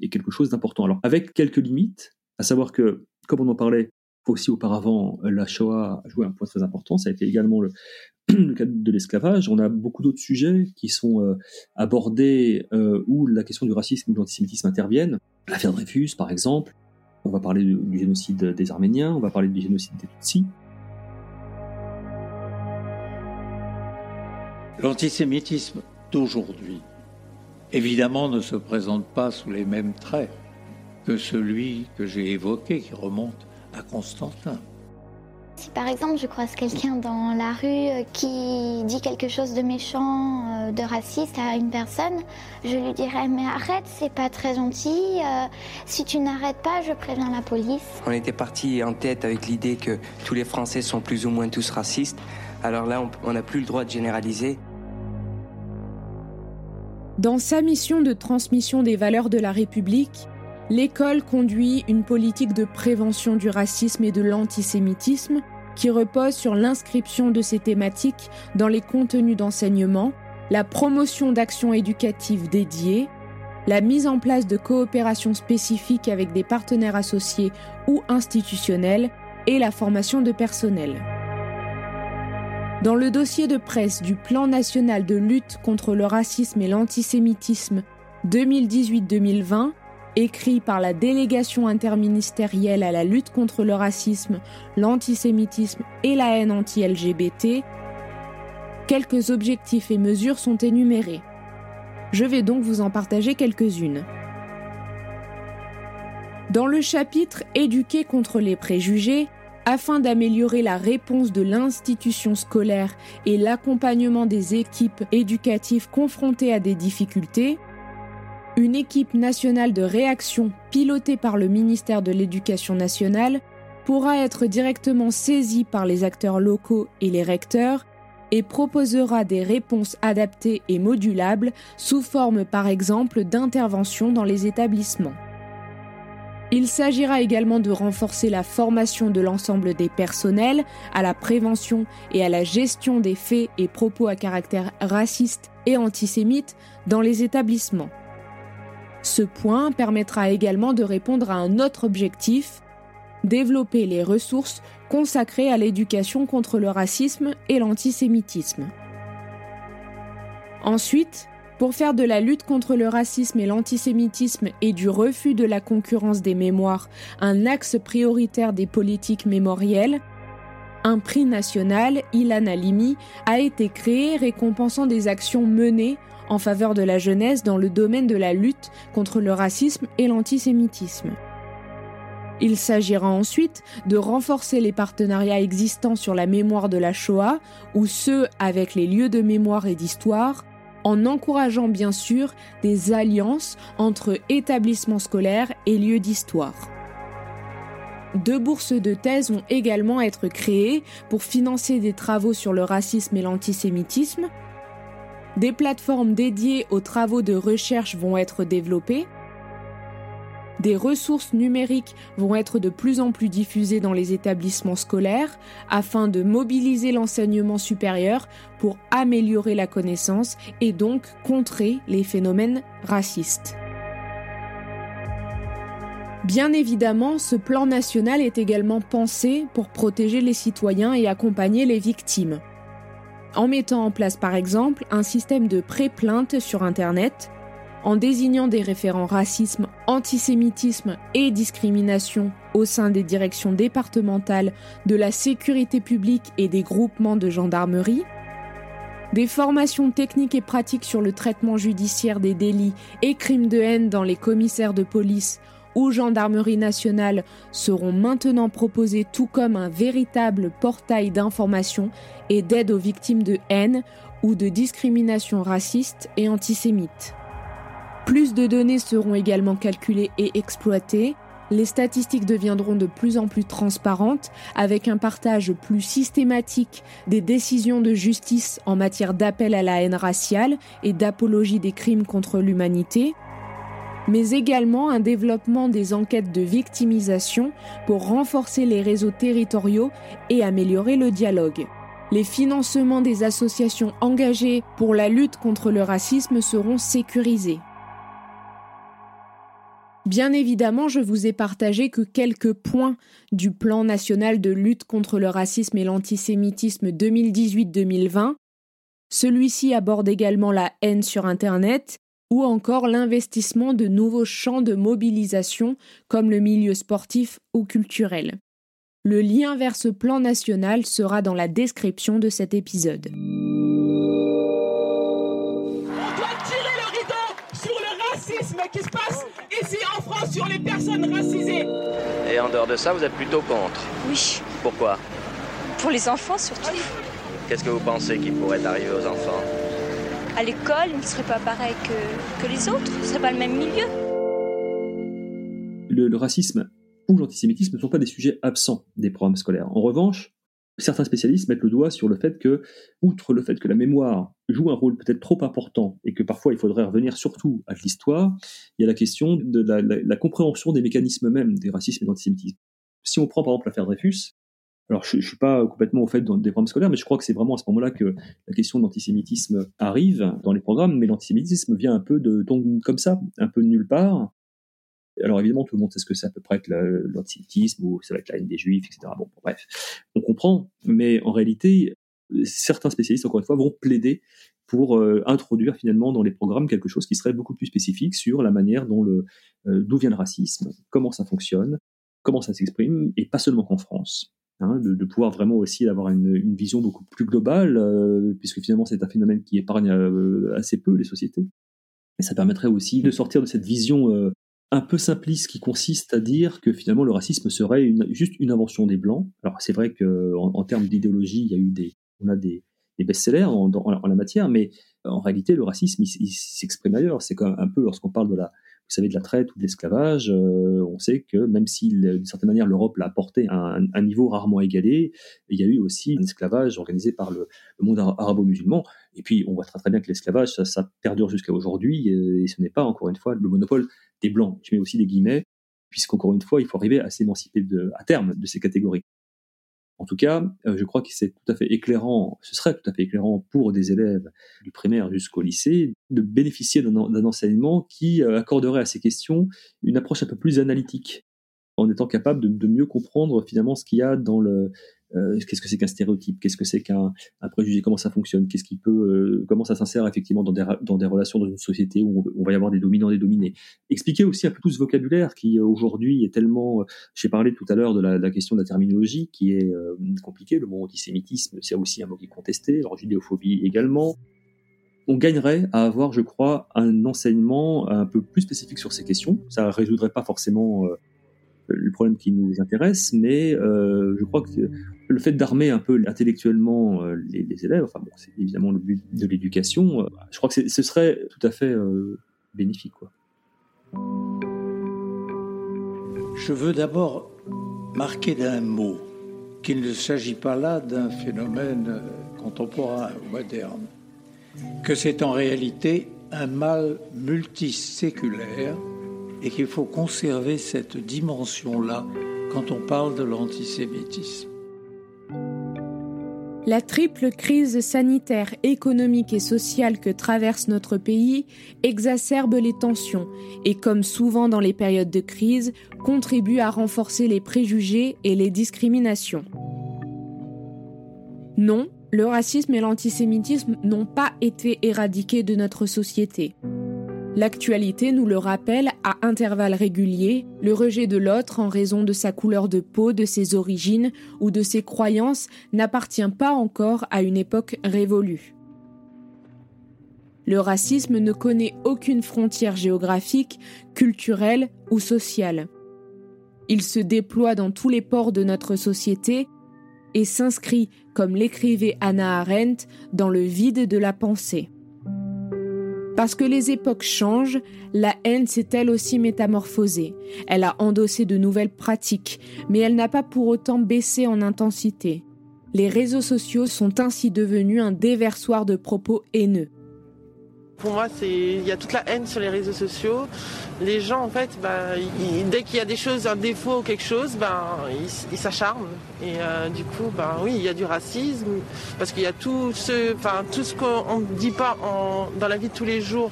est quelque chose d'important. Alors, avec quelques limites, à savoir que, comme on en parlait aussi auparavant, la Shoah a joué un point très important. Ça a été également le, cas de l'esclavage. On a beaucoup d'autres sujets qui sont euh, abordés euh, où la question du racisme ou de l'antisémitisme interviennent. L'affaire Dreyfus, par exemple. On va parler du, du, génocide des Arméniens, on va parler du génocide des Tutsis. L'antisémitisme d'aujourd'hui, évidemment, ne se présente pas sous les mêmes traits que celui que j'ai évoqué, qui remonte à Constantin. Si par exemple je croise quelqu'un dans la rue qui dit quelque chose de méchant, de raciste à une personne, je lui dirais mais arrête, c'est pas très gentil, euh, si tu n'arrêtes pas, je préviens la police. On était parti en tête avec l'idée que tous les Français sont plus ou moins tous racistes, alors là on n'a plus le droit de généraliser. Dans sa mission de transmission des valeurs de la République, l'école conduit une politique de prévention du racisme et de l'antisémitisme qui repose sur l'inscription de ces thématiques dans les contenus d'enseignement, la promotion d'actions éducatives dédiées, la mise en place de coopérations spécifiques avec des partenaires associés ou institutionnels et la formation de personnel. Dans le dossier de presse du Plan national de lutte contre le racisme et l'antisémitisme 2018-2020, écrit par la délégation interministérielle à la lutte contre le racisme, l'antisémitisme et la haine anti-LGBT, quelques objectifs et mesures sont énumérés. Je vais donc vous en partager quelques-unes. Dans le chapitre Éduquer contre les préjugés, afin d'améliorer la réponse de l'institution scolaire et l'accompagnement des équipes éducatives confrontées à des difficultés, une équipe nationale de réaction pilotée par le ministère de l'Éducation nationale pourra être directement saisie par les acteurs locaux et les recteurs et proposera des réponses adaptées et modulables sous forme par exemple d'interventions dans les établissements. Il s'agira également de renforcer la formation de l'ensemble des personnels à la prévention et à la gestion des faits et propos à caractère raciste et antisémite dans les établissements. Ce point permettra également de répondre à un autre objectif, développer les ressources consacrées à l'éducation contre le racisme et l'antisémitisme. Ensuite, pour faire de la lutte contre le racisme et l'antisémitisme et du refus de la concurrence des mémoires un axe prioritaire des politiques mémorielles, un prix national, Ilan Alimi, a été créé récompensant des actions menées en faveur de la jeunesse dans le domaine de la lutte contre le racisme et l'antisémitisme. Il s'agira ensuite de renforcer les partenariats existants sur la mémoire de la Shoah ou ceux avec les lieux de mémoire et d'histoire, en encourageant bien sûr des alliances entre établissements scolaires et lieux d'histoire. Deux bourses de thèse vont également être créées pour financer des travaux sur le racisme et l'antisémitisme. Des plateformes dédiées aux travaux de recherche vont être développées des ressources numériques vont être de plus en plus diffusées dans les établissements scolaires afin de mobiliser l'enseignement supérieur pour améliorer la connaissance et donc contrer les phénomènes racistes. Bien évidemment, ce plan national est également pensé pour protéger les citoyens et accompagner les victimes. En mettant en place par exemple un système de pré-plainte sur Internet, en désignant des référents racisme, antisémitisme et discrimination au sein des directions départementales de la sécurité publique et des groupements de gendarmerie, des formations techniques et pratiques sur le traitement judiciaire des délits et crimes de haine dans les commissaires de police ou gendarmerie nationale seront maintenant proposées tout comme un véritable portail d'information et d'aide aux victimes de haine ou de discrimination raciste et antisémite. Plus de données seront également calculées et exploitées. Les statistiques deviendront de plus en plus transparentes avec un partage plus systématique des décisions de justice en matière d'appel à la haine raciale et d'apologie des crimes contre l'humanité, mais également un développement des enquêtes de victimisation pour renforcer les réseaux territoriaux et améliorer le dialogue. Les financements des associations engagées pour la lutte contre le racisme seront sécurisés. Bien évidemment, je vous ai partagé que quelques points du plan national de lutte contre le racisme et l'antisémitisme 2018-2020. Celui-ci aborde également la haine sur Internet ou encore l'investissement de nouveaux champs de mobilisation comme le milieu sportif ou culturel. Le lien vers ce plan national sera dans la description de cet épisode. qui se passe ici en France sur les personnes racisées. Et en dehors de ça, vous êtes plutôt contre Oui. Pourquoi? Pour les enfants surtout. Qu'est-ce que vous pensez qui pourrait arriver aux enfants? À l'école, ne seraient pas pareils que, les autres, ce ne serait pas le même milieu. Le, racisme ou l'antisémitisme ne sont pas des sujets absents des programmes scolaires. En revanche, certains spécialistes mettent le doigt sur le fait que, outre le fait que la mémoire joue un rôle peut-être trop important et que parfois il faudrait revenir surtout à l'histoire, il y a la question de la, compréhension des mécanismes même des racismes et de l'antisémitisme. Si on prend par exemple l'affaire Dreyfus, alors je ne suis pas complètement au fait des programmes scolaires, mais je crois que c'est vraiment à ce moment-là que la question de l'antisémitisme arrive dans les programmes, mais l'antisémitisme vient un peu de donc comme ça, un peu de nulle part, alors évidemment, tout le monde sait ce que c'est à peu près être l'antisémitisme ou ça va être la haine des juifs, etc. Bon, bref, on comprend, mais en réalité, certains spécialistes, encore une fois, vont plaider pour euh, introduire finalement dans les programmes quelque chose qui serait beaucoup plus spécifique sur la manière dont le euh, d'où vient le racisme, comment ça fonctionne, comment ça s'exprime, et pas seulement qu'en France. Hein, de, pouvoir vraiment aussi avoir une, vision beaucoup plus globale, euh, puisque finalement c'est un phénomène qui épargne assez peu les sociétés. Et ça permettrait aussi de sortir de cette vision un peu simpliste qui consiste à dire que finalement le racisme serait juste une invention des blancs. Alors c'est vrai que en termes d'idéologie, il y a eu des, on a des, best-sellers en, la matière, mais euh, en réalité, le racisme, il, s'exprime ailleurs. C'est comme un peu lorsqu'on parle de la, vous savez, de la traite ou de l'esclavage, euh, on sait que même si, d'une certaine manière, l'Europe l'a apporté à un, niveau rarement égalé, il y a eu aussi un esclavage organisé par le, monde arabo-musulman. Et puis, on voit très bien que l'esclavage, ça, ça, perdure jusqu'à aujourd'hui, et ce n'est pas, encore une fois, le monopole des Blancs. Je mets aussi des guillemets, puisqu'encore une fois, il faut arriver à s'émanciper à terme de ces catégories. En tout cas, euh, je crois que c'est tout à fait éclairant, ce serait tout à fait éclairant pour des élèves du primaire jusqu'au lycée de bénéficier d'un enseignement qui euh, accorderait à ces questions une approche un peu plus analytique, en étant capable de, de mieux comprendre finalement ce qu'il y a dans le, euh, qu'est-ce que c'est qu'un stéréotype, qu'est-ce que c'est qu'un préjugé, comment ça fonctionne, qu'est-ce qui peut, euh, comment ça s'insère effectivement dans des, dans des relations dans une société où on, va y avoir des dominants, des dominés? Expliquer aussi un peu tout ce vocabulaire qui euh, aujourd'hui est tellement, j'ai parlé tout à l'heure de la, question de la terminologie qui est compliquée, le mot antisémitisme c'est aussi un mot qui est contesté, alors judéophobie également. On gagnerait à avoir, je crois, un enseignement un peu plus spécifique sur ces questions. Ça résoudrait pas forcément le problème qui nous intéresse, mais euh, je crois que le fait d'armer un peu intellectuellement euh, les, élèves, enfin c'est évidemment le but de l'éducation, euh, je crois que ce serait tout à fait bénéfique. Quoi. Je veux d'abord marquer d'un mot qu'il ne s'agit pas là d'un phénomène contemporain ou moderne, que c'est en réalité un mal multiséculaire et qu'il faut conserver cette dimension-là quand on parle de l'antisémitisme. La triple crise sanitaire, économique et sociale que traverse notre pays exacerbe les tensions et, comme souvent dans les périodes de crise, contribue à renforcer les préjugés et les discriminations. Non, le racisme et l'antisémitisme n'ont pas été éradiqués de notre société. L'actualité nous le rappelle à intervalles réguliers, le rejet de l'autre en raison de sa couleur de peau, de ses origines ou de ses croyances n'appartient pas encore à une époque révolue. Le racisme ne connaît aucune frontière géographique, culturelle ou sociale. Il se déploie dans tous les ports de notre société et s'inscrit, comme l'écrivait Anna Arendt, dans le vide de la pensée. Parce que les époques changent, la haine s'est elle aussi métamorphosée. Elle a endossé de nouvelles pratiques, mais elle n'a pas pour autant baissé en intensité. Les réseaux sociaux sont ainsi devenus un déversoir de propos haineux. Pour moi, c'est il y a toute la haine sur les réseaux sociaux. Les gens, en fait, bah, dès qu'il y a des choses, un défaut ou quelque chose, ben, ils s'acharnent. Et euh, du coup, ben, oui, il y a du racisme parce qu'il y a tout ce, enfin, tout ce qu'on ne dit pas dans la vie de tous les jours.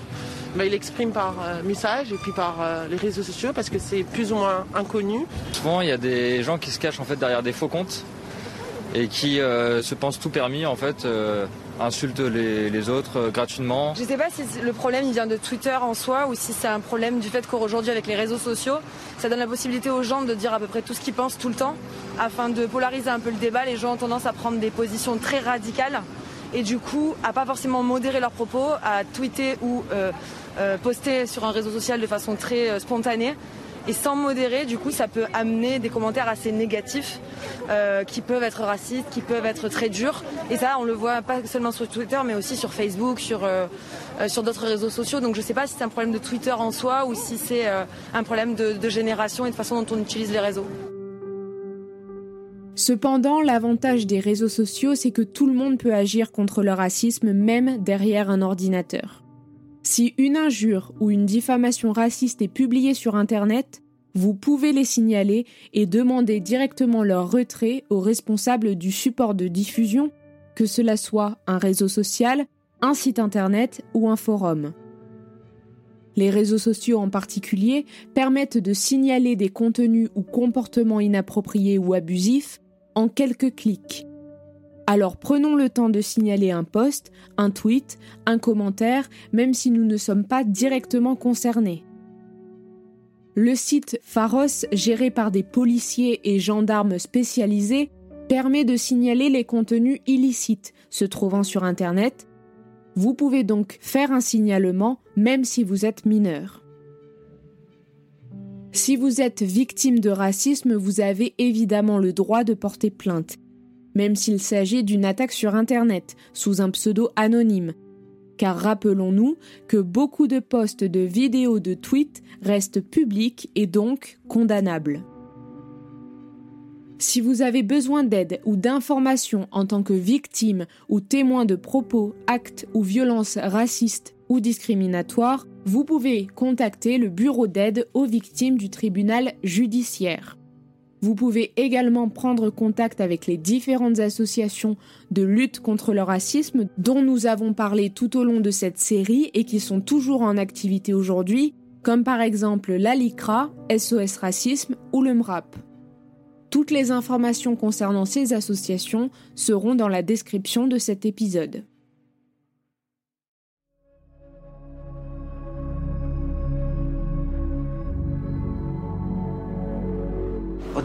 Ben, il exprime par euh, message et puis par euh, les réseaux sociaux parce que c'est plus ou moins inconnu. Souvent, il y a des gens qui se cachent en fait derrière des faux comptes et qui se pensent tout permis en fait insulte les, autres euh, gratuitement. Je ne sais pas si le problème vient de Twitter en soi ou si c'est un problème du fait qu'aujourd'hui avec les réseaux sociaux, ça donne la possibilité aux gens de dire à peu près tout ce qu'ils pensent tout le temps. Afin de polariser un peu le débat, les gens ont tendance à prendre des positions très radicales et du coup à pas forcément modérer leurs propos, à tweeter ou euh, euh, poster sur un réseau social de façon très spontanée et sans modérer, du coup, ça peut amener des commentaires assez négatifs euh, qui peuvent être racistes, qui peuvent être très durs. Et ça, on le voit pas seulement sur Twitter, mais aussi sur Facebook, sur, euh, euh, sur d'autres réseaux sociaux. Donc je ne sais pas si c'est un problème de Twitter en soi ou si c'est un problème de, de génération et de façon dont on utilise les réseaux. Cependant, l'avantage des réseaux sociaux, c'est que tout le monde peut agir contre le racisme même derrière un ordinateur. Si une injure ou une diffamation raciste est publiée sur Internet, vous pouvez les signaler et demander directement leur retrait aux responsables du support de diffusion, que cela soit un réseau social, un site Internet ou un forum. Les réseaux sociaux en particulier permettent de signaler des contenus ou comportements inappropriés ou abusifs en quelques clics. Alors prenons le temps de signaler un post, un tweet, un commentaire, même si nous ne sommes pas directement concernés. Le site Pharos, géré par des policiers et gendarmes spécialisés, permet de signaler les contenus illicites se trouvant sur Internet. Vous pouvez donc faire un signalement même si vous êtes mineur. Si vous êtes victime de racisme, vous avez évidemment le droit de porter plainte, même s'il s'agit d'une attaque sur Internet, sous un pseudo anonyme, car rappelons-nous que beaucoup de posts de vidéos de tweets restent publics et donc condamnables. Si vous avez besoin d'aide ou d'informations en tant que victime ou témoin de propos, actes ou violences racistes ou discriminatoires, vous pouvez contacter le bureau d'aide aux victimes du tribunal judiciaire. Vous pouvez également prendre contact avec les différentes associations de lutte contre le racisme dont nous avons parlé tout au long de cette série et qui sont toujours en activité aujourd'hui, comme par exemple la LICRA, SOS Racisme ou le MRAP. Toutes les informations concernant ces associations seront dans la description de cet épisode.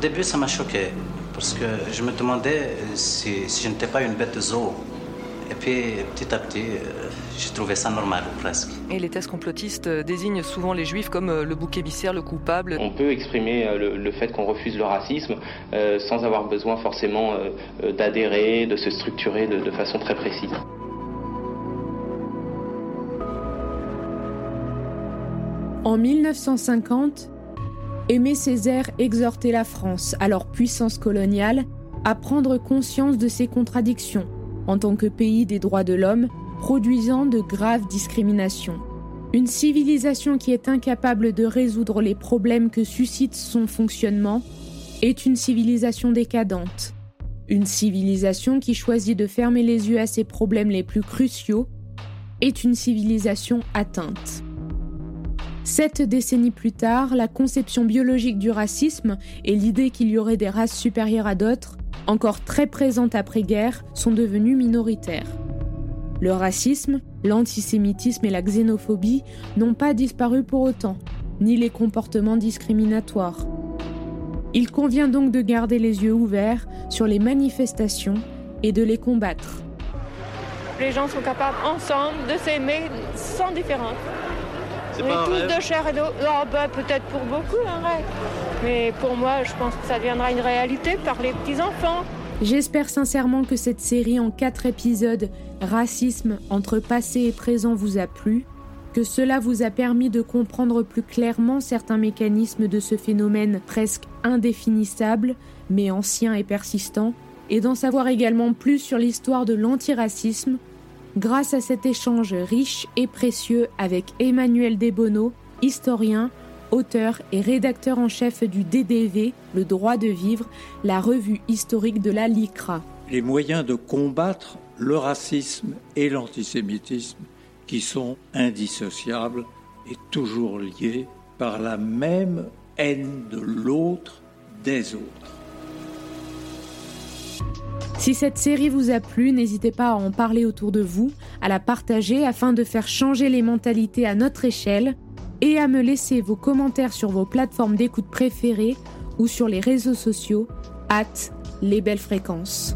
Début, ça m'a choqué parce que je me demandais si, je n'étais pas une bête de zoo. Et puis, petit à petit, euh, j'ai trouvé ça normal, presque. Et les thèses complotistes euh, désignent souvent les juifs comme euh, le bouc émissaire, le coupable. On peut exprimer le, fait qu'on refuse le racisme sans avoir besoin forcément d'adhérer, de se structurer de, de façon très précise. En 1950, Aimé Césaire exhortait la France, alors puissance coloniale, à prendre conscience de ses contradictions en tant que pays des droits de l'homme, produisant de graves discriminations. Une civilisation qui est incapable de résoudre les problèmes que suscite son fonctionnement est une civilisation décadente. Une civilisation qui choisit de fermer les yeux à ses problèmes les plus cruciaux est une civilisation atteinte. Sept décennies plus tard, la conception biologique du racisme et l'idée qu'il y aurait des races supérieures à d'autres, encore très présentes après-guerre, sont devenues minoritaires. Le racisme, l'antisémitisme et la xénophobie n'ont pas disparu pour autant, ni les comportements discriminatoires. Il convient donc de garder les yeux ouverts sur les manifestations et de les combattre. Les gens sont capables ensemble de s'aimer sans différence. On est tous de chair et d'eau. Oh, bah, peut-être pour beaucoup, un rêve. Mais pour moi, je pense que ça deviendra une réalité par les petits-enfants. J'espère sincèrement que cette série en quatre épisodes, Racisme entre passé et présent, vous a plu, que cela vous a permis de comprendre plus clairement certains mécanismes de ce phénomène presque indéfinissable, mais ancien et persistant, et d'en savoir également plus sur l'histoire de l'antiracisme, grâce à cet échange riche et précieux avec Emmanuel Desbonneaux, historien, auteur et rédacteur en chef du DDV, Le droit de vivre, la revue historique de la LICRA. Les moyens de combattre le racisme et l'antisémitisme qui sont indissociables et toujours liés par la même haine de l'autre des autres. Si cette série vous a plu, n'hésitez pas à en parler autour de vous, à la partager afin de faire changer les mentalités à notre échelle et à me laisser vos commentaires sur vos plateformes d'écoute préférées ou sur les réseaux sociaux, at les belles fréquences.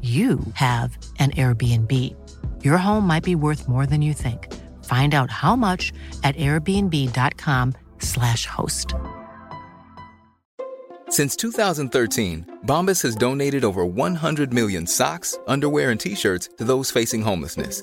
you have an Airbnb. Your home might be worth more than you think. Find out how much at airbnb.com/slash host. Since 2013, Bombas has donated over 100 million socks, underwear, and t-shirts to those facing homelessness.